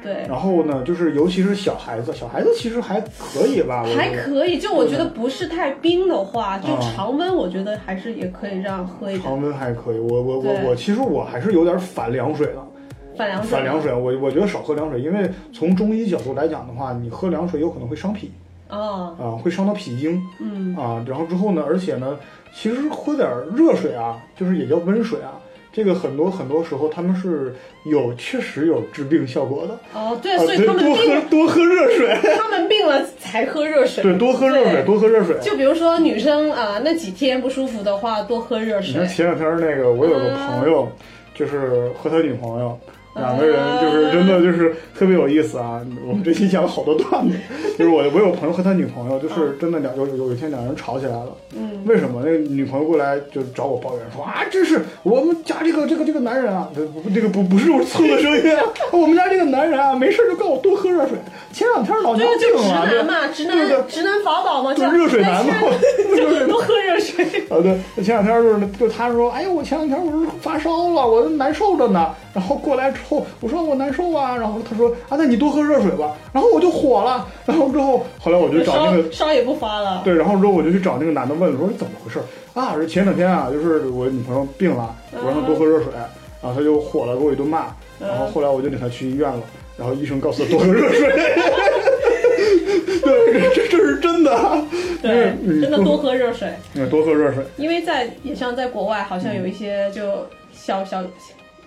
对，然后呢，就是尤其是小孩子，小孩子其实还可以吧，还可以。就我觉得不是太冰的话，就常温，我觉得还是也可以让喝一点。常温还可以，我我我我其实我还是有点反凉水的。反凉水。反凉水，我我觉得少喝凉水，因为从中医角度来讲的话，你喝凉水有可能会伤脾。啊啊，会伤到脾经，嗯啊，然后之后呢，而且呢，其实喝点热水啊，就是也叫温水啊，这个很多很多时候他们是有确实有治病效果的。哦，对，所以他们多喝多喝热水，*laughs* 他们病了才喝热水。对，多喝热水，多喝热水。就比如说女生啊，那几天不舒服的话，多喝热水。你看前两天那个，我有个朋友，就是和他女朋友。两个人就是真的就是特别有意思啊！我们这期讲了好多段子，*laughs* 就是我我有朋友和他女朋友，就是真的两有有一天两人吵起来了。嗯，为什么？那个女朋友过来就找我抱怨说啊，这是我们家这个这个这个男人啊，不这个不不是我蹭的声音，*laughs* 我们家这个男人啊，没事就告我多喝热水。前两天老娘病了，直男嘛，直男直男法宝嘛，就热水男嘛，*laughs* 就是多喝热水。啊对，前两天就是就他说，哎呀，我前两天我是发烧了，我难受着呢，然后过来之后我说我难受啊，然后他说啊，那你多喝热水吧，然后我就火了，然后之后后来我就找那个烧也不发了，对，然后之后我就去找那个男的问，我说你怎么回事啊？是前两天啊，就是我女朋友病了，我让她多喝热水，然后他就火了，给我一顿骂，然后后来我就领她去医院了，然后医生告诉她多喝热水。*laughs* 对，*laughs* 这这是真的。对，真的多喝热水。嗯，多喝热水。因为在也像在国外，好像有一些就小小，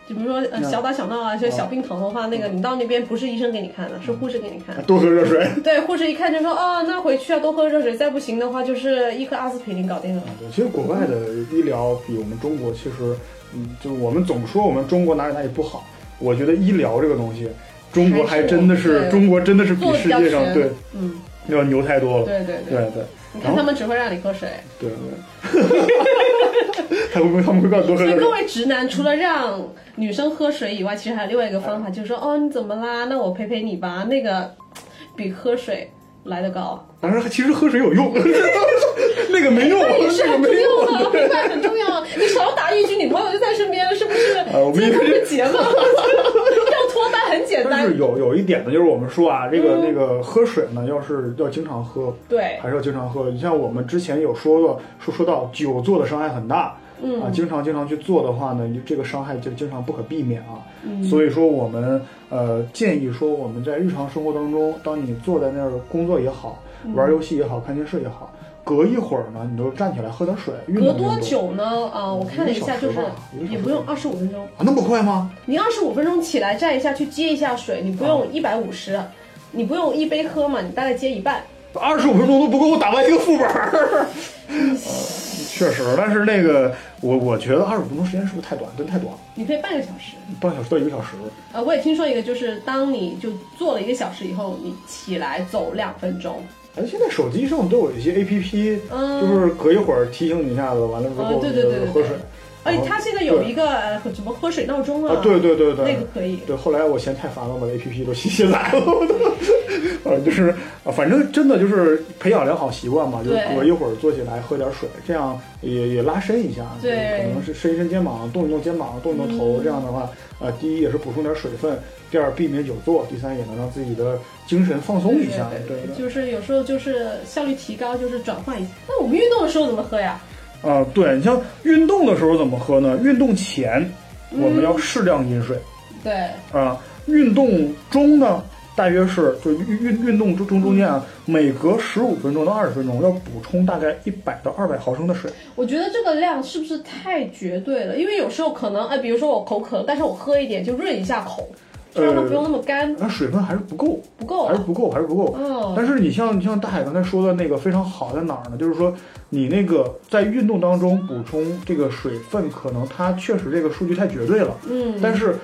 就比如说呃小打小闹啊，就小病疼的话，那个你到那边不是医生给你看的，是护士给你看。多喝热水。*laughs* 对，护士一看就说哦，那回去啊多喝热水，再不行的话就是一颗阿司匹林搞定了。对，其实国外的医疗比我们中国其实，嗯，就我们总说我们中国哪里哪里不好，我觉得医疗这个东西。中国还真的是，中国真的是比世界上对，嗯，要牛太多了。对对对对，你看他们只会让你喝水。对 *laughs* 对。他会不会他们会告诉多喝水？各位直男，除了让女生喝水以外，其实还有另外一个方法，就是说，哦，你怎么啦？那我陪陪你吧。那个比喝水来的高。当然，其实喝水有用，*laughs* 那个没用，也是很重要的，明白 *laughs* 很重要。你少打一局，女朋友就在身边了，是不是？我们一个结吗？*laughs* 脱单很简单，但是有有一点呢，就是我们说啊，这个那个喝水呢，要是要经常喝，对，还是要经常喝。你像我们之前有说过，说说到久坐的伤害很大，啊，经常经常去做的话呢，你这个伤害就经常不可避免啊。所以说我们呃建议说我们在日常生活当中，当你坐在那儿工作也好，玩游戏也好，看电视也好。隔一会儿呢，你都站起来喝点水。隔多久呢？啊，我看了一下，就是也不用二十五分钟啊，那么快吗？你二十五分钟起来站一下去接一下水，你不用一百五十，你不用一杯喝嘛，你大概接一半。二十五分钟都不够我打完一个副本。*laughs* 确实，但是那个我我觉得二十五分钟时间是不是太短？真太短了。你可以半个小时，半个小时到一个小时。呃，我也听说一个，就是当你就做了一个小时以后，你起来走两分钟。哎，现在手机上都有一些 A P P，就是隔一会儿提醒你一下子，完了之后对对对喝水。哎，它现在有一个呃什么喝水闹钟啊？对对对对，那个可以。对，后来我嫌太烦了，把 A P P 都卸下来了。*laughs* 呃，就是啊，反正真的就是培养良好习惯嘛，就隔一会儿坐起来喝点水，这样也也拉伸一下。对，可能是伸一伸肩膀，动一动肩膀，动一动头，这样的话，呃，第一也是补充点水分，第二避免久坐，第三也能让自己的精神放松一下。对，就是有时候就是效率提高，就是转换一下。那我们运动的时候怎么喝呀？啊，对你像运动的时候怎么喝呢？运动前我们要适量饮水。对。啊，运动中呢，大约是就运运运动中中中间啊，每隔十五分钟到二十分钟要补充大概一百到二百毫升的水。我觉得这个量是不是太绝对了？因为有时候可能哎，比如说我口渴，但是我喝一点就润一下口。让它不用那么干，那水分还是不够，不够，还是不够，还是不够。嗯。但是你像你像大海刚才说的那个非常好在哪儿呢？就是说你那个在运动当中补充这个水分，可能它确实这个数据太绝对了。嗯。但是。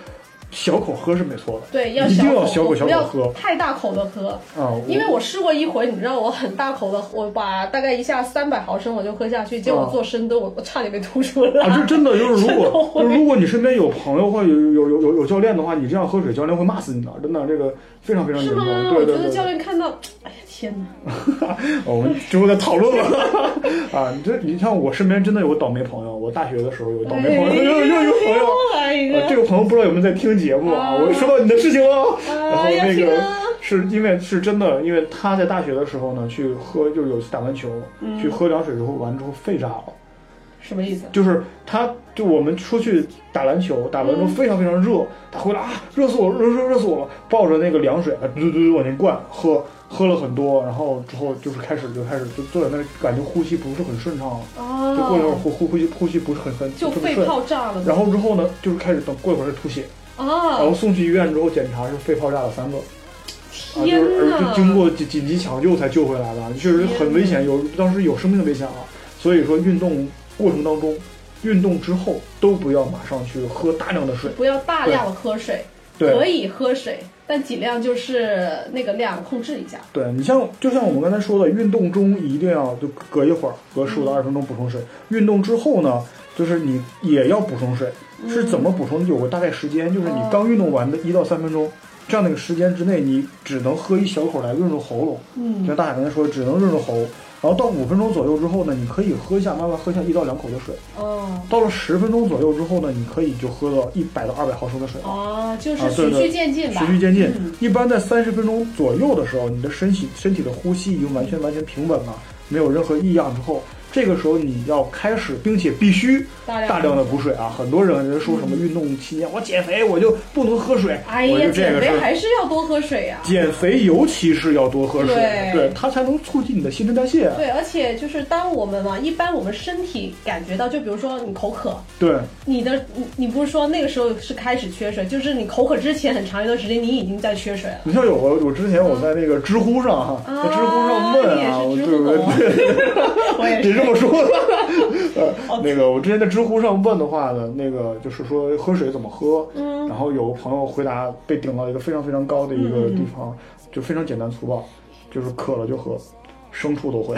小口喝是没错的，对，要一定要小口小口喝，太大口的喝啊！因为我试过一回，你知道我很大口的，我把大概一下三百毫升我就喝下去，结果做深蹲，我我差点被吐出来。啊，就真的就是如果 *laughs* 如果你身边有朋友或有有有有有教练的话，你这样喝水，教练会骂死你的，真的这个非常非常严重。对对对，我觉得教练看到，哎呀天哪！*laughs* 我们之后再讨论吧。*laughs* 啊，你这你像我身边真的有个倒霉朋友，我大学的时候有倒霉朋友，这个朋友不知道有没有在听。节目啊，我说到你的事情了。然后那个是因为是真的，因为他在大学的时候呢，去喝就是有一次打完球，去喝凉水之后，完之后肺炸了。什么意思？就是他，就我们出去打篮球，打完之后非常非常热，他回来啊，热死我，热热热死我了，抱着那个凉水，嘟嘟嘟往进灌，喝喝了很多，然后之后就是开始就开始就坐在那，感觉呼吸不是很顺畅了，就过一会儿呼呼呼吸呼吸不是很很就肺泡炸了。然后之后呢，就是开始等过一会儿吐血。然后送去医院之后检查是肺泡炸了三个，啊，就是而经过紧紧急抢救才救回来的，确实很危险，有当时有生命的危险了。所以说运动过程当中，运动之后都不要马上去喝大量的水，不要大量的喝水，对。可以喝水，但尽量就是那个量控制一下。对你像就像我们刚才说的，运动中一定要就隔一会儿，隔十五到二十分钟补充水。运动之后呢，就是你也要补充水。是怎么补充？有个大概时间，就是你刚运动完的一到三分钟，这样的一个时间之内，你只能喝一小口来润润喉咙。嗯，像大海刚才说，只能润润喉。然后到五分钟左右之后呢，你可以喝一下，慢慢喝下一到两口的水。哦。到了十分钟左右之后呢，你可以就喝到一百到二百毫升的水。哦，就是循序渐进吧。循序渐进。一般在三十分钟左右的时候，你的身体身体的呼吸已经完全完全平稳了，没有任何异样之后。这个时候你要开始，并且必须大量的补水啊！很多人人说什么运动期间我减肥我就不能喝水，哎呀，减肥还是要多喝水呀！减肥尤其是要多喝水，对它才能促进你的新陈代谢。对，而且就是当我们嘛，一般我们身体感觉到，就比如说你口渴，对，你的你你不是说那个时候是开始缺水，就是你口渴之前很长一段时间你已经在缺水了。你像有我我之前我在那个知乎上哈，在知乎上问啊，对不对？*laughs* 我也是。*laughs* 这么说，呃，*laughs* 那个我之前在知乎上问的话呢，那个就是说喝水怎么喝，嗯，然后有个朋友回答被顶到一个非常非常高的一个地方，就非常简单粗暴，就是渴了就喝，牲畜都会，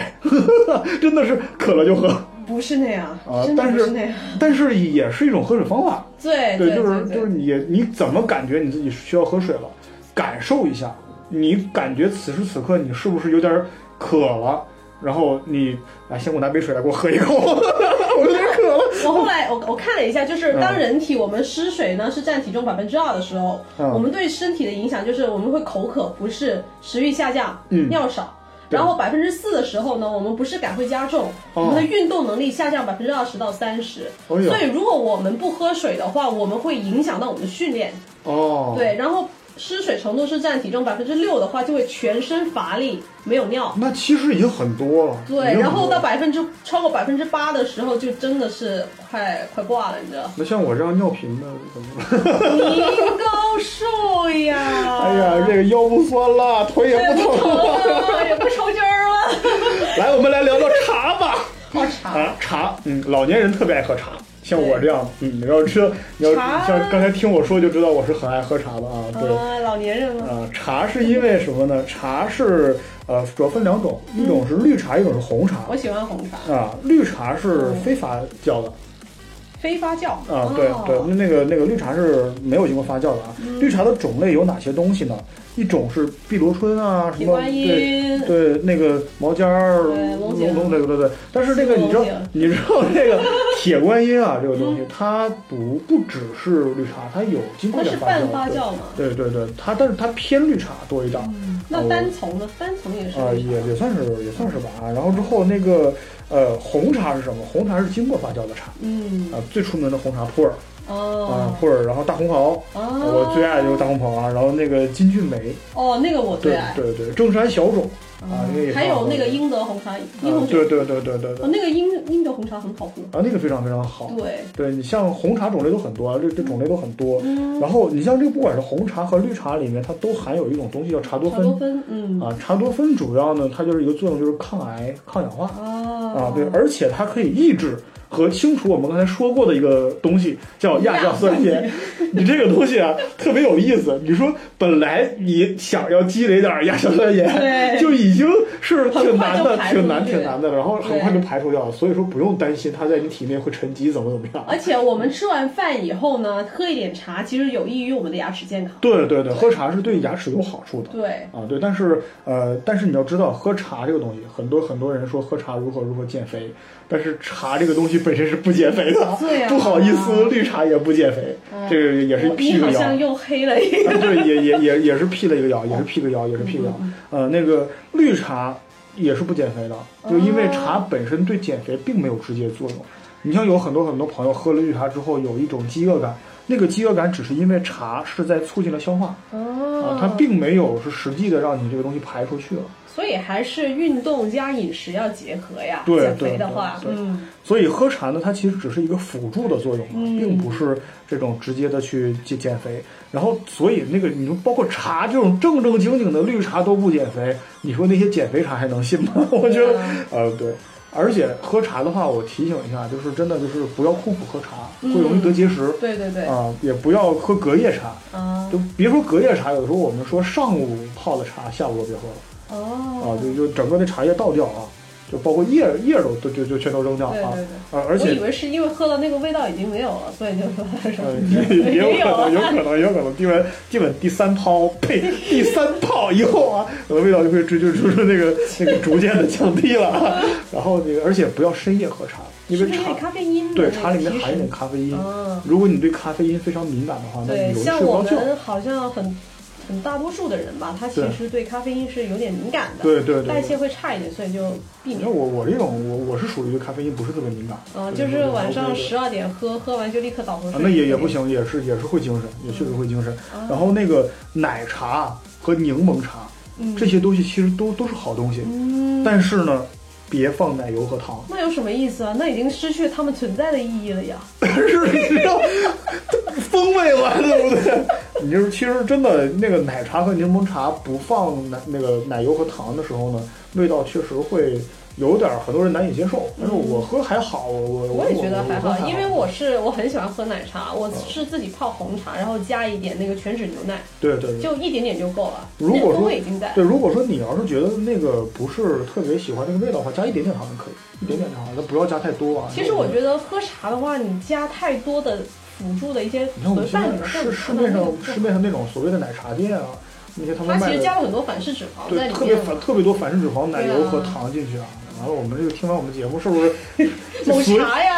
*laughs* 真的是渴了就喝，不是那样啊，但是但是也是一种喝水方法，对对，就是就是你你怎么感觉你自己需要喝水了，感受一下，你感觉此时此刻你是不是有点渴了？然后你啊，先给我拿杯水来，给我喝一口，*laughs* 我有点渴了。我后来我我看了一下，就是当人体我们失水呢是占体重百分之二的时候，我们对身体的影响就是我们会口渴、不适、食欲下降、嗯尿少。然后百分之四的时候呢，我们不适感会加重，我们的运动能力下降百分之二十到三十。所以如果我们不喝水的话，我们会影响到我们的训练。哦，对，然后。失水程度是占体重百分之六的话，就会全身乏力，没有尿。那其实已经很多了。对，然后到百分之超过百分之八的时候，就真的是快快挂了，你知道？那像我这样尿频的怎么？您高寿呀！*laughs* 哎呀，这个腰不酸了，腿也不疼了，也不抽筋儿了。*laughs* 来，我们来聊聊茶吧。喝茶，茶，嗯，老年人特别爱喝茶。像我这样，嗯，你要知道，你要像刚才听我说就知道我是很爱喝茶的啊。对，老年人了。啊，茶是因为什么呢？茶是呃，主要分两种，一种是绿茶，一种是红茶。我喜欢红茶。啊，绿茶是非法叫的。非发酵。啊，对对，那个那个绿茶是没有经过发酵的啊。绿茶的种类有哪些东西呢？一种是碧螺春啊，什么对对，那个毛尖儿，龙龙对对对。但是这个你知道，你知道这个 *laughs* 铁观音啊，这个东西它不不只是绿茶，它有经过发酵。它是半发酵嘛？对对对，它但是它偏绿茶多一点。那单丛呢？单丛也是啊，也也算是也算是吧啊。然后之后那个呃红茶是什么？红茶是经过发酵的茶。嗯啊，最出名的红茶普洱。哦啊，普洱，然后大红袍，我最爱的就是大红袍啊，然后那个金骏眉，哦，那个我最爱，对对对，正山小种啊，因为还有那个英德红茶，英红对对对对对对，哦，那个英英德红茶很好喝。啊，那个非常非常好，对。对，你像红茶种类都很多，这这种类都很多，然后你像这个不管是红茶和绿茶里面，它都含有一种东西叫茶多酚，茶多酚，嗯。啊，茶多酚主要呢，它就是一个作用就是抗癌抗氧化啊，对，而且它可以抑制。和清除我们刚才说过的一个东西叫亚硝酸盐，*laughs* 你这个东西啊特别有意思。你说本来你想要积累点亚硝酸盐，就已经是挺难的，挺难挺难的，然后很快就排除掉了。所以说不用担心它在你体内会沉积怎么怎么样。而且我们吃完饭以后呢，喝一点茶，其实有益于我们的牙齿健康。对对对，喝茶是对牙齿有好处的。对啊对，但是呃，但是你要知道，喝茶这个东西，很多很多人说喝茶如何如何减肥。但是茶这个东西本身是不减肥的，*laughs* 不好意思，绿茶也不减肥，这个也是辟个谣。好像又黑了一个。对，也也也也是辟了一个谣，也是辟个谣，也是辟个谣。呃，那个绿茶也是不减肥的，就因为茶本身对减肥并没有直接作用。你像有很多很多朋友喝了绿茶之后有一种饥饿感，那个饥饿感只是因为茶是在促进了消化，啊，它并没有是实际的让你这个东西排出去了。所以还是运动加饮食要结合呀。对减肥的话，嗯，所以喝茶呢，它其实只是一个辅助的作用嘛，并不是这种直接的去减减肥。然后，所以那个你说，包括茶这种正正经经的绿茶都不减肥，你说那些减肥茶还能信吗？*laughs* 我觉得，呃，对。而且喝茶的话，我提醒一下，就是真的就是不要空腹喝茶，会容易得结石。对对对。啊，也不要喝隔夜茶。啊。就别说隔夜茶，有的时候我们说上午泡的茶，下午都别喝了。哦，啊，就就整个那茶叶倒掉啊，就包括叶叶都都就就全都扔掉啊。啊，而且我以为是因为喝了那个味道已经没有了，所以就说 *laughs* 也有可能，有可能，有可能，基本基本第三泡呸，第三泡以后啊，可能味道就会就就就是那个那个逐渐的降低了。然后那个，而且不要深夜喝茶，因为茶咖啡因对茶里面含一点咖啡因。如果你对咖啡因非常敏感的话，那你容易睡不着觉。像我们好像很。很大多数的人吧，他其实对咖啡因是有点敏感的，对对对，代谢会差一点，所以就避免。那我我这种我我是属于对咖啡因不是特别敏感，嗯，就是晚上十二点喝，喝完就立刻倒头睡。那也也不行，也是也是会精神，也确实会精神。然后那个奶茶和柠檬茶，这些东西其实都都是好东西，但是呢。别放奶油和糖，那有什么意思啊？那已经失去它们存在的意义了呀。但 *laughs* 是你知道 *laughs* 风味了，对不对？你就是其实真的那个奶茶和柠檬茶不放奶那个奶油和糖的时候呢，味道确实会。有点很多人难以接受，但是我喝还好，我我也觉得还好，因为我是我很喜欢喝奶茶，我是自己泡红茶，然后加一点那个全脂牛奶，对对，就一点点就够了。如果说对，如果说你要是觉得那个不是特别喜欢那个味道的话，加一点点糖就可以，一点点就好，那不要加太多啊。其实我觉得喝茶的话，你加太多的辅助的一些，你看我们现在市市面上市面上那种所谓的奶茶店啊。那些他们卖的，它其实加了很多反式脂肪在，对，特别反特别多反式脂肪、奶油和糖进去啊。完了我们这个听完我们节目是不是 *laughs* 某茶呀？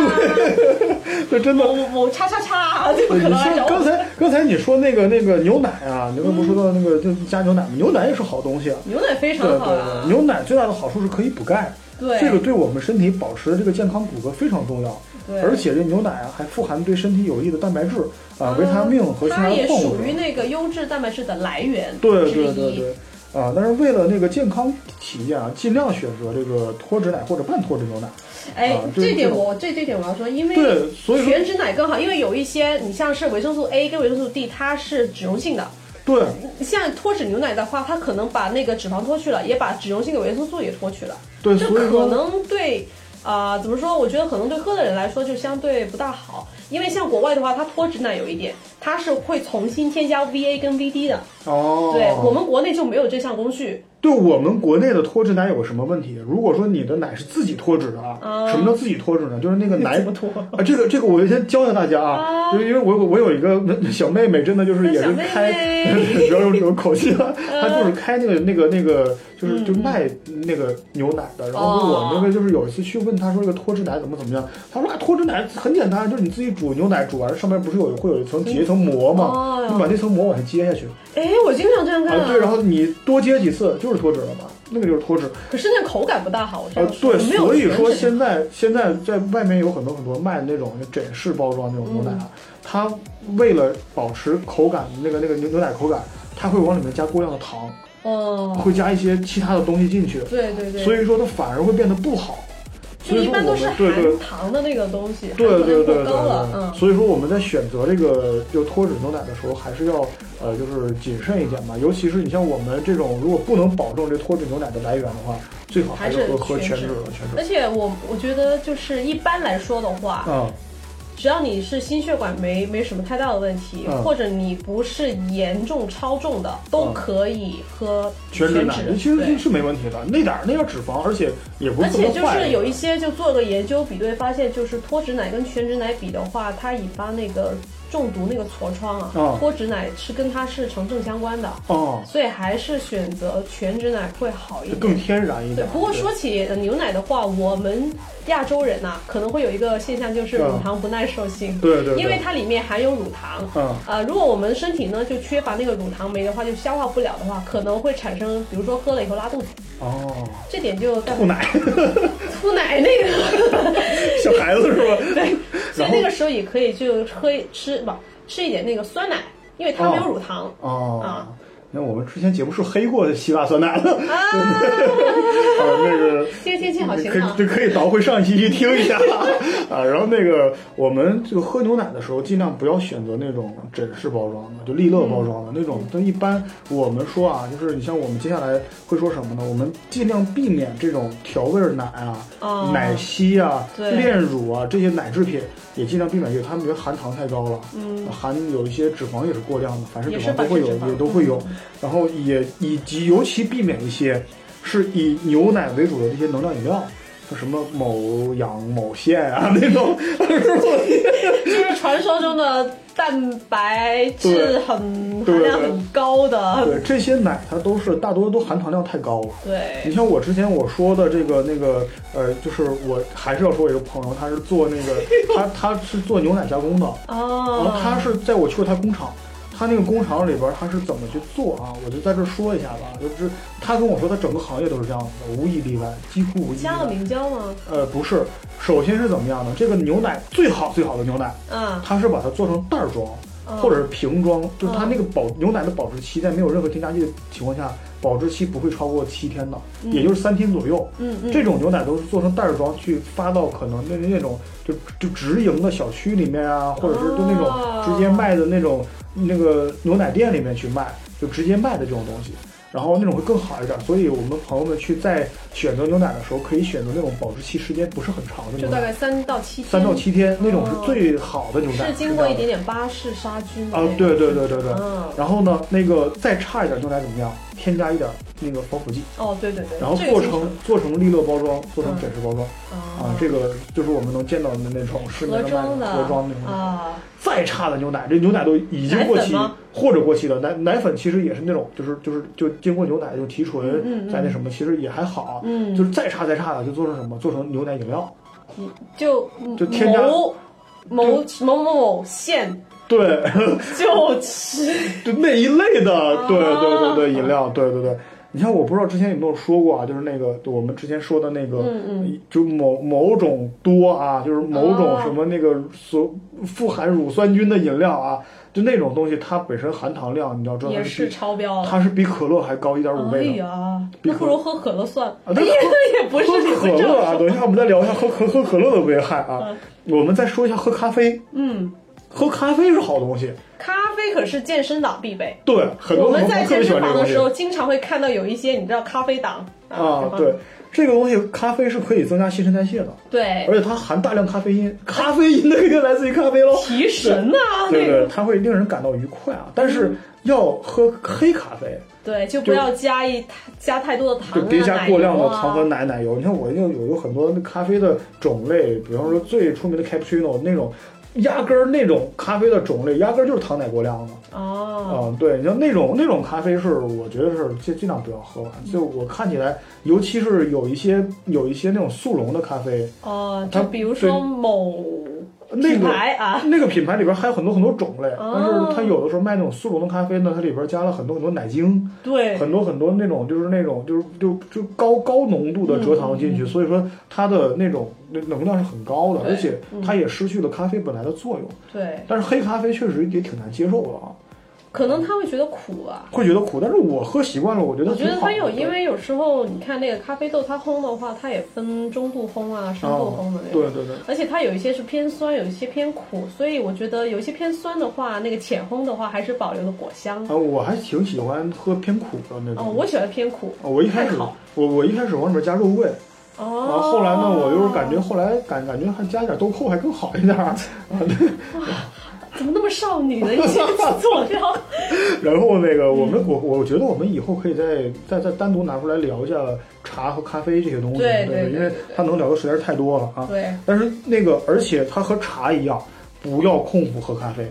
*laughs* 对真的某某叉叉叉，就可能刚才 *laughs* 刚才你说那个那个牛奶啊，你刚才不说到那个就加牛奶吗？牛奶也是好东西啊，牛奶非常好啊。牛奶最大的好处是可以补钙，对这个对我们身体保持的这个健康骨骼非常重要。对，而且这牛奶啊还富含对身体有益的蛋白质啊、维他命和其他矿物质。它也属于那个优质蛋白质的来源。对对对对。啊，但是为了那个健康体验啊，尽量选择这个脱脂奶或者半脱脂牛奶。哎，这点我这这点我要说，因为对，所以全脂奶更好，因为有一些你像是维生素 A 跟维生素 D，它是脂溶性的。对，像脱脂牛奶的话，它可能把那个脂肪脱去了，也把脂溶性的维生素也脱去了。对，这可能对啊，怎么说？我觉得可能对喝的人来说就相对不大好。因为像国外的话，它脱脂奶有一点，它是会重新添加 VA 跟 VD 的。哦，对我们国内就没有这项工序。对我们国内的脱脂奶有个什么问题？如果说你的奶是自己脱脂的啊，什么叫自己脱脂呢？就是那个奶 *laughs* 啊？这个这个我先教教大家啊，就是因为我我有一个小妹妹，真的就是也是开，*laughs* 不要用这种口气啊，她就是开那个那个那个，就是就卖那个牛奶的。然后我那个就是有一次去问他说这个脱脂奶怎么怎么样，他说啊脱脂奶很简单，就是你自己煮牛奶煮完上面不是有会有一层结一层膜嘛？你把那层膜往下揭下去。哎，我经常这样干啊。对，然后你多揭几次就是脱脂了嘛，那个就是脱脂。可是那口感不大好。呃，对，所以说现在现在在外面有很多很多卖那种枕式包装那种牛奶啊，它为了保持口感，那个那个牛牛奶口感，它会往里面加过量的糖，哦，会加一些其他的东西进去。对对对。所以说它反而会变得不好。所以说我们对对糖的那个东西，对对对对嗯，所以说我们在选择这个就脱脂牛奶的时候，还是要呃就是谨慎一点嘛。尤其是你像我们这种，如果不能保证这脱脂牛奶的来源的话，最好还是喝喝全脂的全脂。而且我我觉得就是一般来说的话，嗯。只要你是心血管没没什么太大的问题，或者你不是严重超重的，都可以喝全脂奶。其实是没问题的，那点儿那点脂肪，而且也不而且就是有一些就做个研究比对，发现就是脱脂奶跟全脂奶比的话，它引发那个。中毒那个痤疮啊，脱脂奶是跟它是成正相关的哦，所以还是选择全脂奶会好一点，更天然一点。对，不过说起牛奶的话，我们亚洲人呐，可能会有一个现象，就是乳糖不耐受性。对对。因为它里面含有乳糖。嗯。呃，如果我们身体呢就缺乏那个乳糖酶的话，就消化不了的话，可能会产生，比如说喝了以后拉肚子。哦。这点就吐奶。*laughs* 吐奶那个。*laughs* 小孩子是吧？*laughs* 对。所以那个时候也可以就喝吃。不吃一点那个酸奶，因为它没有乳糖哦啊。那我们之前节目是黑过希腊酸奶的啊，*laughs* 那个今 *laughs* 天天气好晴朗，就可以倒回上一期去听一下啊。然后那个我们这个喝牛奶的时候，尽量不要选择那种枕式包装的，就利乐包装的那种。但一般我们说啊，就是你像我们接下来会说什么呢？我们尽量避免这种调味奶啊、奶昔啊、炼乳啊这些奶制品。也尽量避免，因为它们觉得含糖太高了，嗯，含有一些脂肪也是过量的，反式脂肪都会有，也都会有。然后也以及尤其避免一些是以牛奶为主的这些能量饮料，像什么某养某线啊那种，就是传说中的。蛋白质很含量很高的，对这些奶它都是大多都含糖量太高了。对，你像我之前我说的这个那个呃，就是我还是要说我一个朋友，他是做那个他他是做牛奶加工的哦，然后他是在我去过他工厂。他那个工厂里边他是怎么去做啊？我就在这说一下吧，就是他跟我说，他整个行业都是这样子的，无一例外，几乎无一。加了明胶吗？呃，不是，首先是怎么样呢？这个牛奶最好最好的牛奶，嗯，它是把它做成袋装，或者是瓶装，就是它那个保牛奶的保质期在没有任何添加剂的情况下，保质期不会超过七天的，也就是三天左右。嗯嗯，这种牛奶都是做成袋装去发到可能那那种就就直营的小区里面啊，或者是就那种直接卖的那种。那个牛奶店里面去卖，就直接卖的这种东西，然后那种会更好一点。所以我们朋友们去在选择牛奶的时候，可以选择那种保质期时间不是很长的，就大概三到七天。三到七天那种是最好的牛奶，是经过一点点巴氏杀菌啊，对对对对对。然后呢，那个再差一点牛奶怎么样？添加一点那个防腐剂。哦，对对对。然后做成做成利乐包装，做成展示包装。啊，这个就是我们能见到的那种市面上卖的盒装那种。啊。再差的牛奶，这牛奶都已经过期或者过期的奶奶粉，其实也是那种，就是就是就经过牛奶就提纯，再那什么，其实也还好。嗯。就是再差再差的，就做成什么？做成牛奶饮料。就就添加某某某某县。*laughs* 对，*laughs* 就吃就那一类的，对对对对，饮料，对对对。你像我不知道之前有没有说过啊，就是那个我们之前说的那个，就某某种多啊，就是某种什么那个所富含乳酸菌的饮料啊，就那种东西，它本身含糖量，你要知道也是超标，它是比可乐还高一点五倍的。哎呀，那不如喝可乐算了。那 *laughs* 也不是喝可乐啊，等一下我们再聊一下喝可喝可乐的危害啊。我们再说一下喝咖啡。嗯。喝咖啡是好东西，咖啡可是健身党必备。对，很多我们在健身房的时候，经常会看到有一些你知道咖啡党啊。对，这个东西咖啡是可以增加新陈代谢的。对，而且它含大量咖啡因，*laughs* 咖啡因的个来自于咖啡喽。提神啊，对对，它会令人感到愉快啊。但是要喝黑咖啡，对，就不要加一加太多的糖，就别加过量的糖和奶奶油。你看，我有有有很多咖啡的种类，比方说最出名的 cappuccino 那种。压根儿那种咖啡的种类，压根儿就是糖奶过量的。哦，嗯，对，你像那种那种咖啡是，我觉得是尽尽量不要喝完。就我看起来，尤其是有一些有一些那种速溶的咖啡。哦，就比如说某品牌啊，*laughs* 那个品牌里边还有很多很多种类，但是它有的时候卖那种速溶的咖啡呢，它里边加了很多很多奶精，对，很多很多那种就是那种就是就就高高浓度的蔗糖进去，所以说它的那种。那能量是很高的，而且它也失去了咖啡本来的作用。对，但是黑咖啡确实也挺难接受的啊。可能他会觉得苦啊，会觉得苦。但是我喝习惯了，我觉得我觉得它有，因为有时候你看那个咖啡豆，它烘的话，它也分中度烘啊、深度烘的那种。对对对。而且它有一些是偏酸，有一些偏苦，所以我觉得有一些偏酸的话，那个浅烘的话还是保留了果香。啊，我还挺喜欢喝偏苦的那种。哦，我喜欢偏苦。我一开始，我我一开始往里面加肉桂。哦，然后后来呢，我就是感觉后来感感觉还加点豆蔻还更好一点 *laughs* 啊，对。怎么那么少女的一些佐料？*laughs* 然后那个我们我我觉得我们以后可以再再再单独拿出来聊一下茶和咖啡这些东西，对对，因为它能聊的实在是太多了啊。对。但是那个而且它和茶一样，不要空腹喝咖啡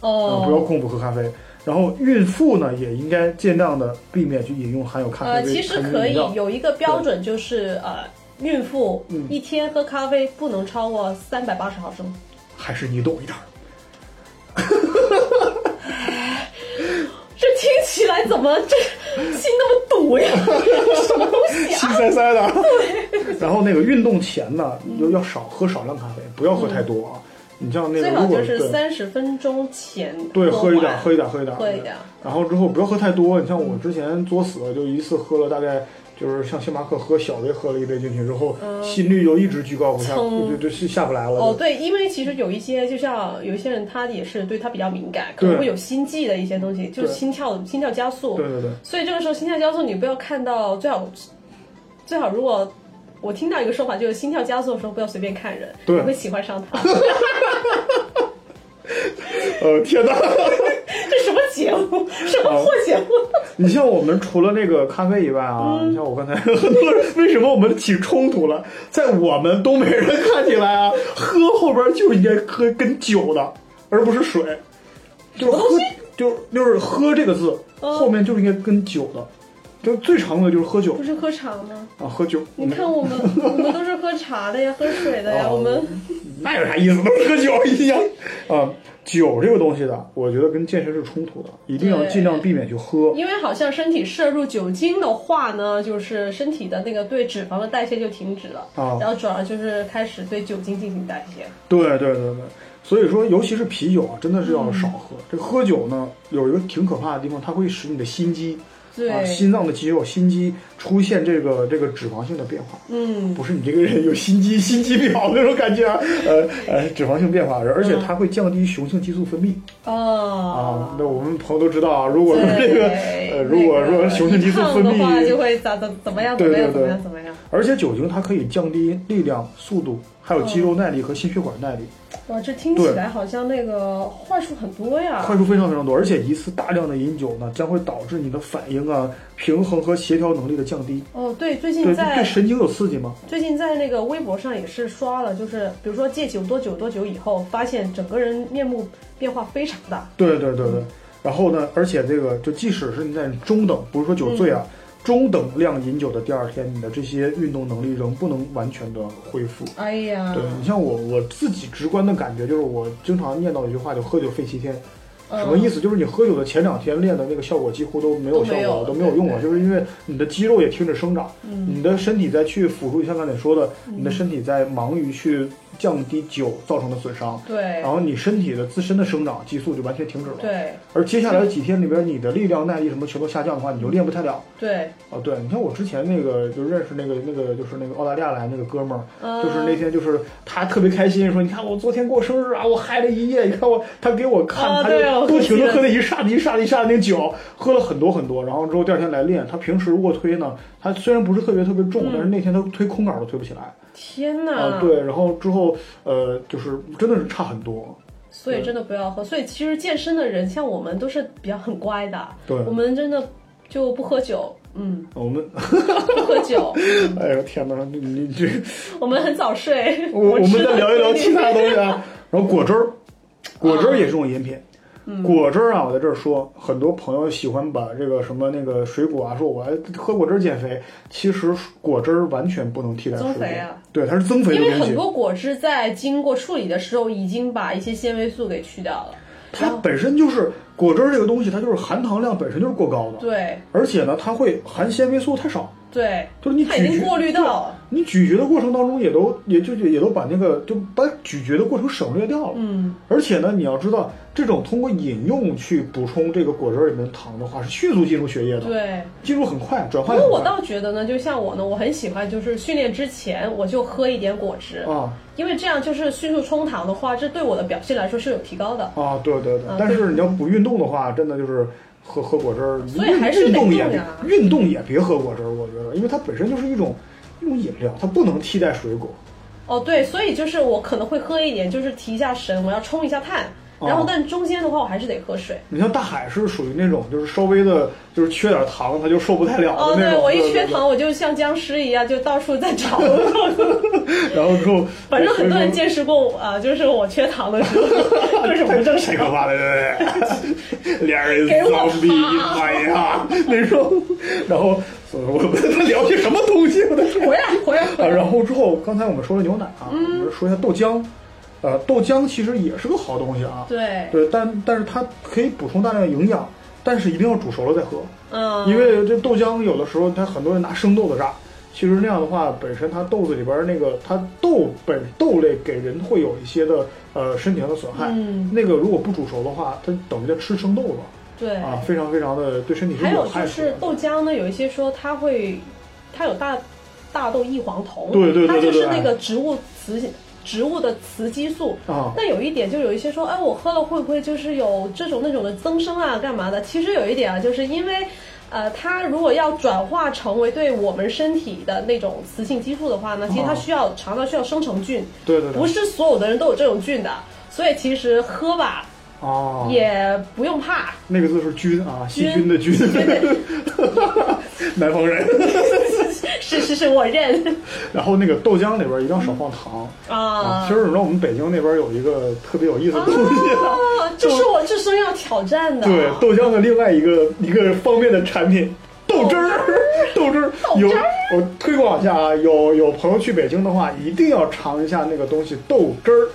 哦，不要空腹喝咖啡。然后孕妇呢也应该尽量的避免去饮用含有咖啡呃，其实可以有一个标准就是呃。孕妇一天喝咖啡不能超过三百八十毫升，还是你懂一点。*laughs* 这听起来怎么这心那么堵呀？*laughs* 什么东西啊？心塞塞的。对。然后那个运动前呢，要要少喝少量咖啡，不要喝太多啊。你像那个，最好就是三十分钟前对喝一点，喝一点，喝一点，喝一点。然后之后不要喝太多。你像我之前作死，就一次喝了大概。就是像星巴克喝小杯喝了一杯进去之后，心率就一直居高不下，就就下不来了。哦，对，因为其实有一些，就像有一些人，他也是对他比较敏感，可能会有心悸的一些东西，就是心跳心跳加速。对对对。所以这个时候心跳加速，你不要看到最好最好，如果我听到一个说法，就是心跳加速的时候不要随便看人，你会喜欢上他。*laughs* 呃，*laughs* 天哪！*laughs* 这什么节目？什么破节目？你像我们除了那个咖啡以外啊，你像我刚才 *laughs* 很多人为什么我们起冲突了？在我们东北人看起来啊，喝后边就应该喝跟酒的，而不是水。就是喝，就就是喝这个字后面就是应该跟酒的，就最常用的就是喝酒。不是喝茶吗？啊，喝酒。你看我们，我们都是喝茶的呀，喝水的呀，我们。那有啥意思？都是喝酒一样啊。酒这个东西的，我觉得跟健身是冲突的，一定要尽量避免去喝。因为好像身体摄入酒精的话呢，就是身体的那个对脂肪的代谢就停止了啊，然后转而就是开始对酒精进行代谢。对对对对，所以说尤其是啤酒啊，真的是要少喝。这喝酒呢，有一个挺可怕的地方，它会使你的心肌。啊，心脏的肌肉、心肌出现这个这个脂肪性的变化，嗯，不是你这个人有心肌、*laughs* 心肌表那种感觉，呃呃，脂肪性变化，而且它会降低雄性激素分泌。哦，啊，那我们朋友都知道啊，如果说这个呃，如果说雄性激素分泌那个，就会咋怎怎么样怎么样怎么样怎么样。而且酒精它可以降低力量、速度，还有肌肉耐力和心血管耐力。哇，这听起来好像那个坏处很多呀！坏处非常非常多，而且一次大量的饮酒呢，将会导致你的反应啊、平衡和协调能力的降低。哦，对，最近在对神经有刺激吗？最近在那个微博上也是刷了，就是比如说戒酒多久多久以后，发现整个人面目变化非常大。对对对对，然后呢，而且这个就即使是你在中等，不是说酒醉啊。中等量饮酒的第二天，你的这些运动能力仍不能完全的恢复。哎呀，对你像我我自己直观的感觉就是，我经常念叨一句话，就喝酒费七天。什么意思？就是你喝酒的前两天练的那个效果几乎都没有效果，都没有用了，就是因为你的肌肉也停止生长，你的身体在去辅助，像刚才说的，你的身体在忙于去。降低酒造成的损伤，对，然后你身体的自身的生长激素就完全停止了，对。而接下来的几天里边，你的力量、耐力什么全都下降的话，你就练不太了，对。哦，对，你看我之前那个就认识那个那个就是那个澳大利亚来那个哥们儿，就是那天就是他特别开心说，你看我昨天过生日啊，我嗨了一夜，你看我他给我看，他就不停的喝那一刹一刹一刹那酒，喝了很多很多，然后之后第二天来练，他平时卧推呢，他虽然不是特别特别重，但是那天他推空杆都推不起来。天哪！啊，对，然后之后，呃，就是真的是差很多，所以真的不要喝。所以其实健身的人，像我们都是比较很乖的，对，我们真的就不喝酒，嗯，我们不喝酒。*laughs* 哎呦天哪，你你这，*laughs* 我们很早睡。我我们再聊一聊其他东西啊，*laughs* 然后果汁儿，果汁儿也是种饮品。果汁儿啊，我在这儿说，很多朋友喜欢把这个什么那个水果啊，说我喝果汁减肥，其实果汁儿完全不能替代增肥啊，对，它是增肥的因为很多果汁在经过处理的时候，已经把一些纤维素给去掉了。它本身就是果汁儿这个东西，它就是含糖量本身就是过高的，对，而且呢，它会含纤维素太少。对，就是你它已经过滤到，你咀嚼的过程当中也都也就也都把那个就把咀嚼的过程省略掉了。嗯，而且呢，你要知道，这种通过饮用去补充这个果汁里面的糖的话，是迅速进入血液的。对，进入很快，转换。不过我倒觉得呢，就像我呢，我很喜欢，就是训练之前我就喝一点果汁啊，因为这样就是迅速冲糖的话，这对我的表现来说是有提高的。啊，对对对，但是你要不运动的话，真的就是。喝喝果汁儿，所以还是运动也运动也别喝果汁儿，我觉得，因为它本身就是一种一种饮料，它不能替代水果。哦，对，所以就是我可能会喝一点，就是提一下神，我要冲一下碳。然后，但中间的话，我还是得喝水。你像大海是属于那种，就是稍微的，就是缺点糖，他就受不太了的那种。我一缺糖，我就像僵尸一样，就到处在找。*laughs* 然后之后，反正很多人见识过我啊，就是我缺糖的时候，*laughs* 各种不正常。太可怕了，对不对？*laughs* 俩人脏逼，哎呀，那种。然后，*laughs* 我们他聊些什么东西？我的天！回来，回来。啊，然后之后，刚才我们说了牛奶啊，我们说一下豆浆。呃，豆浆其实也是个好东西啊。对对，但但是它可以补充大量的营养，但是一定要煮熟了再喝。嗯。因为这豆浆有的时候，它很多人拿生豆子榨，其实那样的话，本身它豆子里边那个它豆本豆类给人会有一些的呃身体上的损害。嗯。那个如果不煮熟的话，它等于在吃生豆子。对。啊，非常非常的对身体是有害。还有就是豆浆呢，有一些说它会，它有大大豆异黄酮。对对对对对。它就是那个植物雌性。植物的雌激素啊，那有一点就有一些说，哎，我喝了会不会就是有这种那种的增生啊，干嘛的？其实有一点啊，就是因为，呃，它如果要转化成为对我们身体的那种雌性激素的话呢，其实它需要肠道需要生成菌，对对对，不是所有的人都有这种菌的，所以其实喝吧。哦，也不用怕。那个字是菌啊，细菌的菌。南方人。*laughs* 是是是，我认。然后那个豆浆里边一定要少放糖啊。其实你知道我们北京那边有一个特别有意思的东西，这是我这生要挑战的。对，豆浆的另外一个一个方面的产品，豆汁儿，豆汁儿。有我推广一下啊，有有朋友去北京的话，一定要尝一下那个东西，豆汁儿。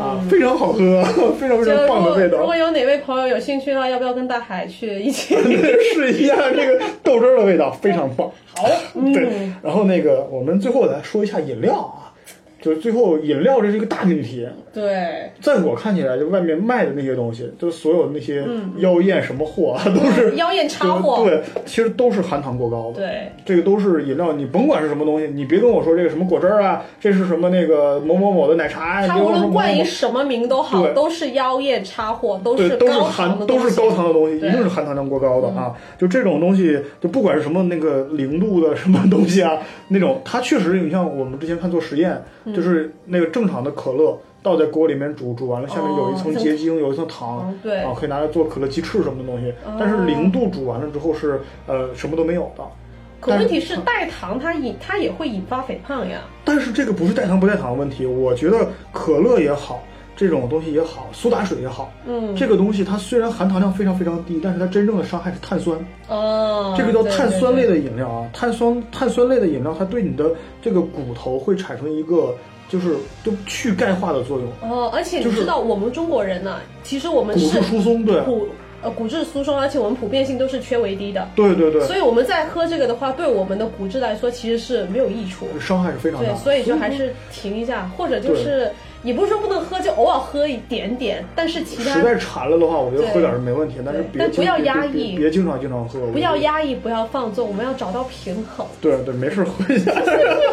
啊，非常好喝，非常非常棒的味道。如果有哪位朋友有兴趣的话，要不要跟大海去一起 *laughs* 试一下这个豆汁儿的味道？非常棒。*laughs* 好，*laughs* 对。然后那个，我们最后来说一下饮料啊，就就是最后饮料这是一个大命题。对，在我看起来，就外面卖的那些东西，就所有那些妖艳什么货啊，都是妖艳差货。对，其实都是含糖过高的。对，这个都是饮料，你甭管是什么东西，你别跟我说这个什么果汁儿啊，这是什么那个某某某的奶茶，它无论冠以什么名都好，都是妖艳差货，都是都是含都是高糖的东西，一定是含糖量过高的啊！就这种东西，就不管是什么那个零度的什么东西啊，那种它确实，你像我们之前看做实验，就是那个正常的可乐。倒在锅里面煮，煮完了下面有一层结晶，有一层糖，对啊，可以拿来做可乐鸡翅什么的东西。但是零度煮完了之后是呃什么都没有的。可问题是代糖它引它也会引发肥胖呀。但是这个不是代糖不代糖的问题，我觉得可乐也好，这种东西也好，苏打水也好，嗯，这个东西它虽然含糖量非常非常低，但是它真正的伤害是碳酸。哦，这个叫碳酸类的饮料啊，碳酸碳酸类的饮料，它对你的这个骨头会产生一个。就是都去钙化的作用哦，而且你知道我们中国人呢，其实我们骨质疏松对骨呃骨质疏松，而且我们普遍性都是缺维 D 的，对对对，所以我们在喝这个的话，对我们的骨质来说其实是没有益处，伤害是非常大，对，所以就还是停一下，或者就是。也不是说不能喝，就偶尔喝一点点，但是其他实在馋了的话，我觉得喝点是没问题，但是但不要压抑，别经常经常喝，不要压抑，不要放纵，我们要找到平衡。对对，没事喝一下，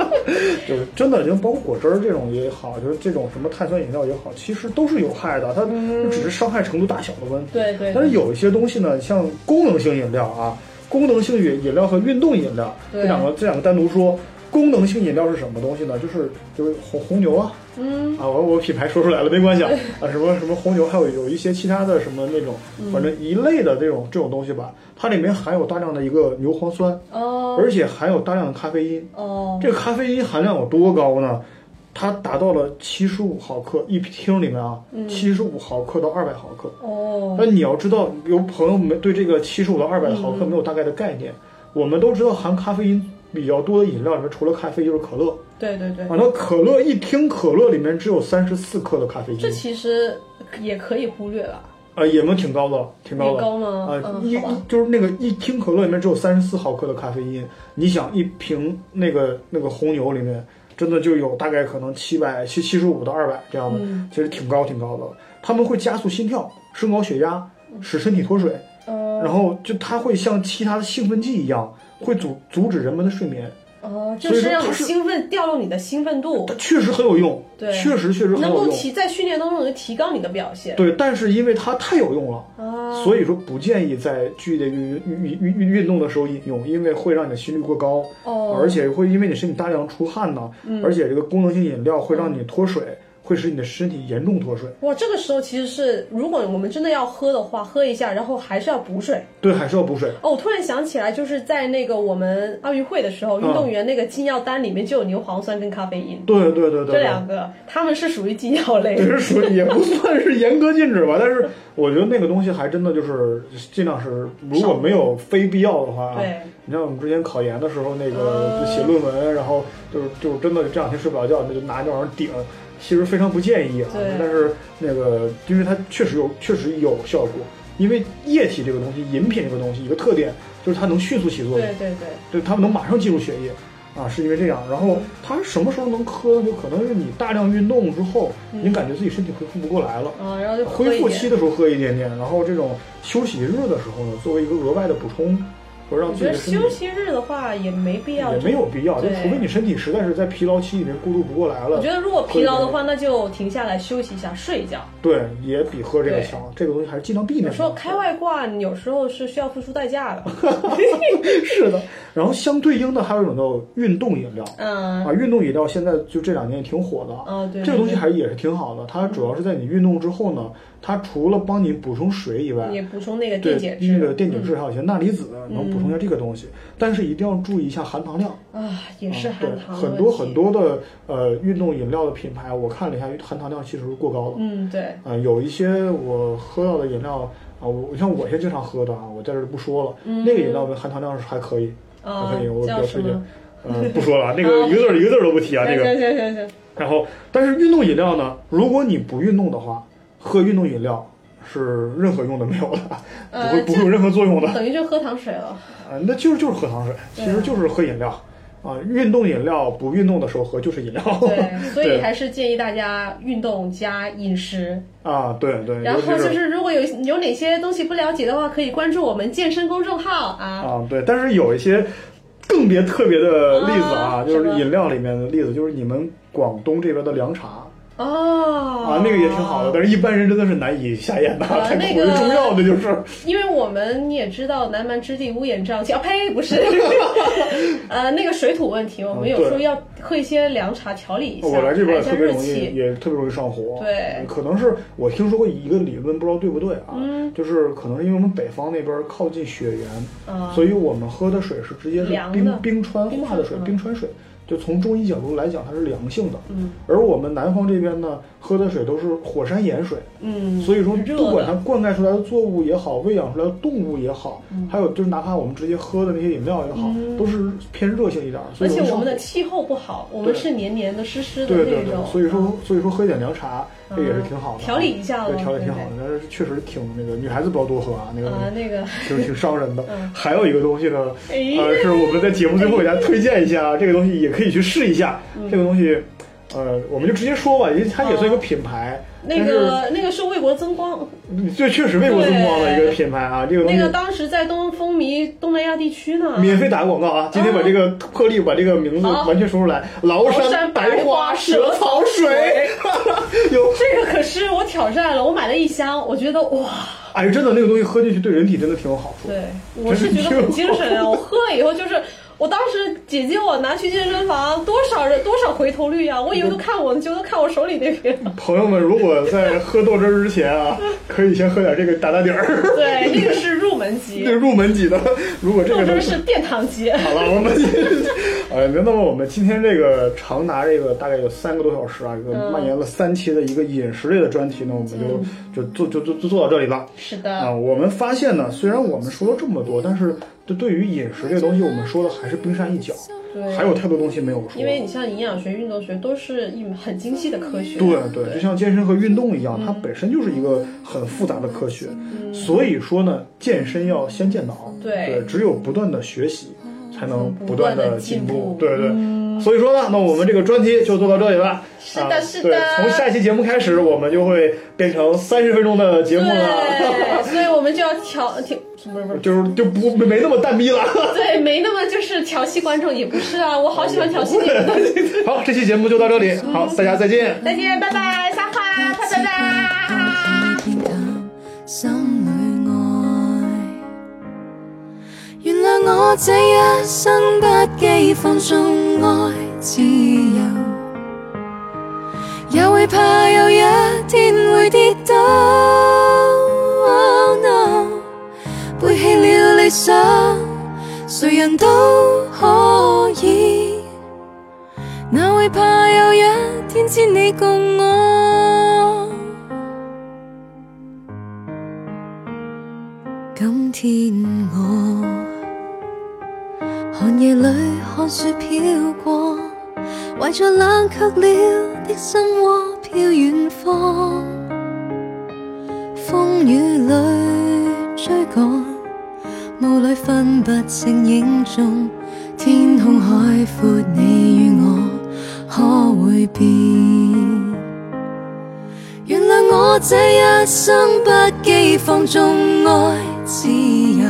*laughs* 就是真的，就包括果汁儿这种也好，就是这种什么碳酸饮料也好，其实都是有害的，它只是伤害程度大小的问题。对对。但是有一些东西呢，像功能性饮料啊，功能性饮饮料和运动饮料这两个这两个单独说。功能性饮料是什么东西呢？就是就是红红牛啊，嗯啊，我我品牌说出来了没关系啊，*laughs* 啊什么什么红牛，还有有一些其他的什么那种，反正一类的这种这种东西吧，它里面含有大量的一个牛磺酸哦，而且含有大量的咖啡因哦，这个咖啡因含量有多高呢？它达到了七十五毫克一听里面啊，七十五毫克到二百毫克哦，那你要知道，有朋友没对这个七十五到二百毫克没有大概的概念，我们都知道含咖啡因。比较多的饮料里面，除了咖啡就是可乐。对对对。啊，那可乐一听，可乐里面只有三十四克的咖啡因。这其实也可以忽略了。啊，也能挺高的，挺高的。高吗？啊，一就是那个一听可乐里面只有三十四毫克的咖啡因，你想一瓶那个那个红牛里面，真的就有大概可能七百七七十五到二百这样的，其实挺高挺高的。他们会加速心跳，升高血压，使身体脱水。然后就它会像其他的兴奋剂一样。会阻阻止人们的睡眠，哦，就是让你兴奋，调动你的兴奋度，它确实很有用，对，确实确实很有用，能够提在训练当中能提高你的表现，对，但是因为它太有用了，啊，所以说不建议在剧烈运运运运运动的时候饮用，因为会让你的心率过高，哦，而且会因为你身体大量出汗呢，嗯，而且这个功能性饮料会让你脱水。会使你的身体严重脱水。哇，这个时候其实是，如果我们真的要喝的话，喝一下，然后还是要补水。对，还是要补水。哦，我突然想起来，就是在那个我们奥运会的时候，运动员那个禁药单里面就有牛磺酸跟咖啡因。对对对对，这两个他们是属于禁药类。是属于也不算是严格禁止吧，*laughs* 但是我觉得那个东西还真的就是尽量是，如果没有非必要的话啊。对。你像我们之前考研的时候，那个写论文，然后就是就是真的这两天睡不着觉，那就拿那玩意儿顶。其实非常不建议啊，但是那个，因为它确实有，确实有效果。因为液体这个东西，饮品这个东西，一个特点就是它能迅速起作用，对对对，对，它们能马上进入血液，啊，是因为这样。然后它什么时候能喝？就可能是你大量运动之后，你感觉自己身体恢复不过来了，啊，然后就恢复期的时候喝一点点，然后这种休息日的时候呢，作为一个额外的补充。我觉得休息日的话也没必要，也没有必要，就除非你身体实在是在疲劳期里面过渡不过来了。我觉得如果疲劳的话，那就停下来休息一下，睡一觉。对，也比喝这个强。这个东西还是尽量避免。说开外挂，有时候是需要付出代价的。*laughs* 是的。然后相对应的还有一种叫运动饮料，嗯啊，运动饮料现在就这两年也挺火的。啊，对。这个东西还是也是挺好的，它主要是在你运动之后呢。它除了帮你补充水以外，也补充那个电解质，那个电解质还有一些钠离子，能补充一下这个东西。但是一定要注意一下含糖量啊，也是含糖。很多很多的呃运动饮料的品牌，我看了一下，含糖量其实是过高的。嗯，对。啊，有一些我喝到的饮料啊，我像我现在经常喝的啊，我在这不说了。嗯。那个饮料的含糖量是还可以，还可以，我比较推荐。*laughs* 嗯，不说了，那个一个字一个字都不提啊，那个。行行行行。然后，但是运动饮料呢，如果你不运动的话，喝运动饮料。是任何用都没有的，*laughs* 不会不会有任何作用的，等于就喝糖水了。啊，那就是就是喝糖水，其实就是喝饮料，啊，运动饮料不运动的时候喝就是饮料。对，*laughs* 所以还是建议大家运动加饮食啊，对对。然后就是如果有有哪些东西不了解的话，可以关注我们健身公众号啊。啊，对，但是有一些更别特别的例子啊，就是饮料里面的例子，就是你们广东这边的凉茶。哦，啊，那个也挺好的，但是一般人真的是难以下咽的，太苦于中药的就是。因为我们你也知道，南蛮之地乌烟瘴气啊，呸，不是，*laughs* 呃，那个水土问题，我们有时候要喝一些凉茶调理一下，我来这边特别容易，也特别容易上火。对，可能是我听说过一个理论，不知道对不对啊？嗯，就是可能是因为我们北方那边靠近雪原，所以我们喝的水是直接是冰冰川化的水，冰川水。就从中医角度来讲，它是凉性的。嗯，而我们南方这边呢，喝的水都是火山盐水。嗯，所以说不管它灌溉出来的作物也好，喂养出来的动物也好，还有就是哪怕我们直接喝的那些饮料也好，都是偏热性一点。而且我们的气候不好，我们是黏黏的、湿湿的那种。所以说，所以说喝一点凉茶。这也是挺好的，调理一下对，调理挺好的，但是确实挺那个，女孩子不要多喝啊，那个那个 *laughs* 就是挺伤人的。还有一个东西呢，呃，是我们在节目最后给大家推荐一下，这个东西也可以去试一下。这个东西，呃，我们就直接说吧，因为它也算一个品牌。那个那个是为国增光，这确实为国增光的一个品牌啊！这个那个当时在东风靡东南亚地区呢。免费打个广告啊！今天把这个破例把这个名字完全说出来：崂山白花蛇草水。*laughs* 有这个可是我挑战了，我买了一箱，我觉得哇！哎，真的那个东西喝进去对人体真的挺有好处。对，我是觉得很精神啊！我喝了以后就是。我当时姐姐我拿去健身房，多少人多少回头率啊！我以为都看我，就都看我手里那瓶。朋友们，如果在喝豆汁之前啊，*laughs* 可以先喝点这个打打底儿。对，这个是入门级。*laughs* 那入门级的，如果这个豆汁是殿堂级。好了，我们，呃，*laughs* 那么我们今天这个长达这个大概有三个多小时啊，一个蔓延了三期的一个饮食类的专题呢，我们就就做就就就做到这里了。是的。啊，我们发现呢，虽然我们说了这么多，但是。就对于饮食这东西，我们说的还是冰山一角，对，还有太多东西没有说。因为你像营养学、运动学都是一很精细的科学。对对，就像健身和运动一样，它本身就是一个很复杂的科学。所以说呢，健身要先健脑，对，只有不断的学习，才能不断的进步。对对。所以说呢，那我们这个专题就做到这里了。是的，是的。对，从下期节目开始，我们就会变成三十分钟的节目了。对，*laughs* 所以我们就要调调，不是，就是就不没那么淡逼了。*laughs* 对，没那么就是调戏观众，也不是啊，我好喜欢调戏你们。*laughs* 好，这期节目就到这里，好，大家再见。再见，拜拜，撒花，啪啪啪。原谅我这一生不羁放纵爱自由，也会怕有一天会跌倒。想，谁人都可以，哪会怕有一天只你共我？今天我。寒夜里看雪飘过，怀着冷却了的心窝飘远方。风雨里追赶，雾里分不清影踪。天空海阔，你与我可会变？原谅我这一生不羁放纵爱自由。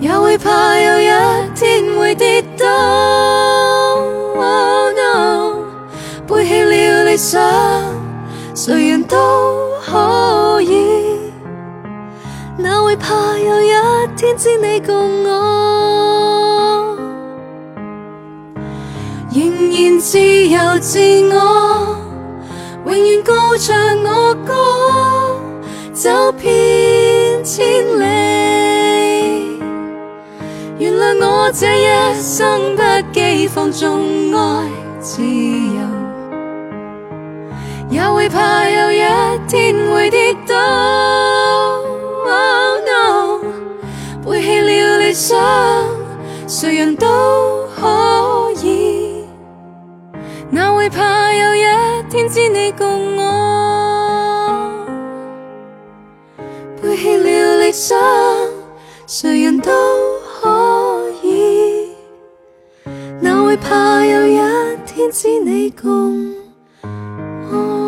也会怕有一天会跌倒。背弃了理想，谁人都可。哪会怕有一天只你共我？仍然自由自我，永远高唱我歌，走遍千里。原谅我这一生不羁放纵爱自由，也会怕有一天会跌倒。想谁人都可以哪会怕有一天只你共我？背弃了理想谁人都可以哪会怕有一天只你共我？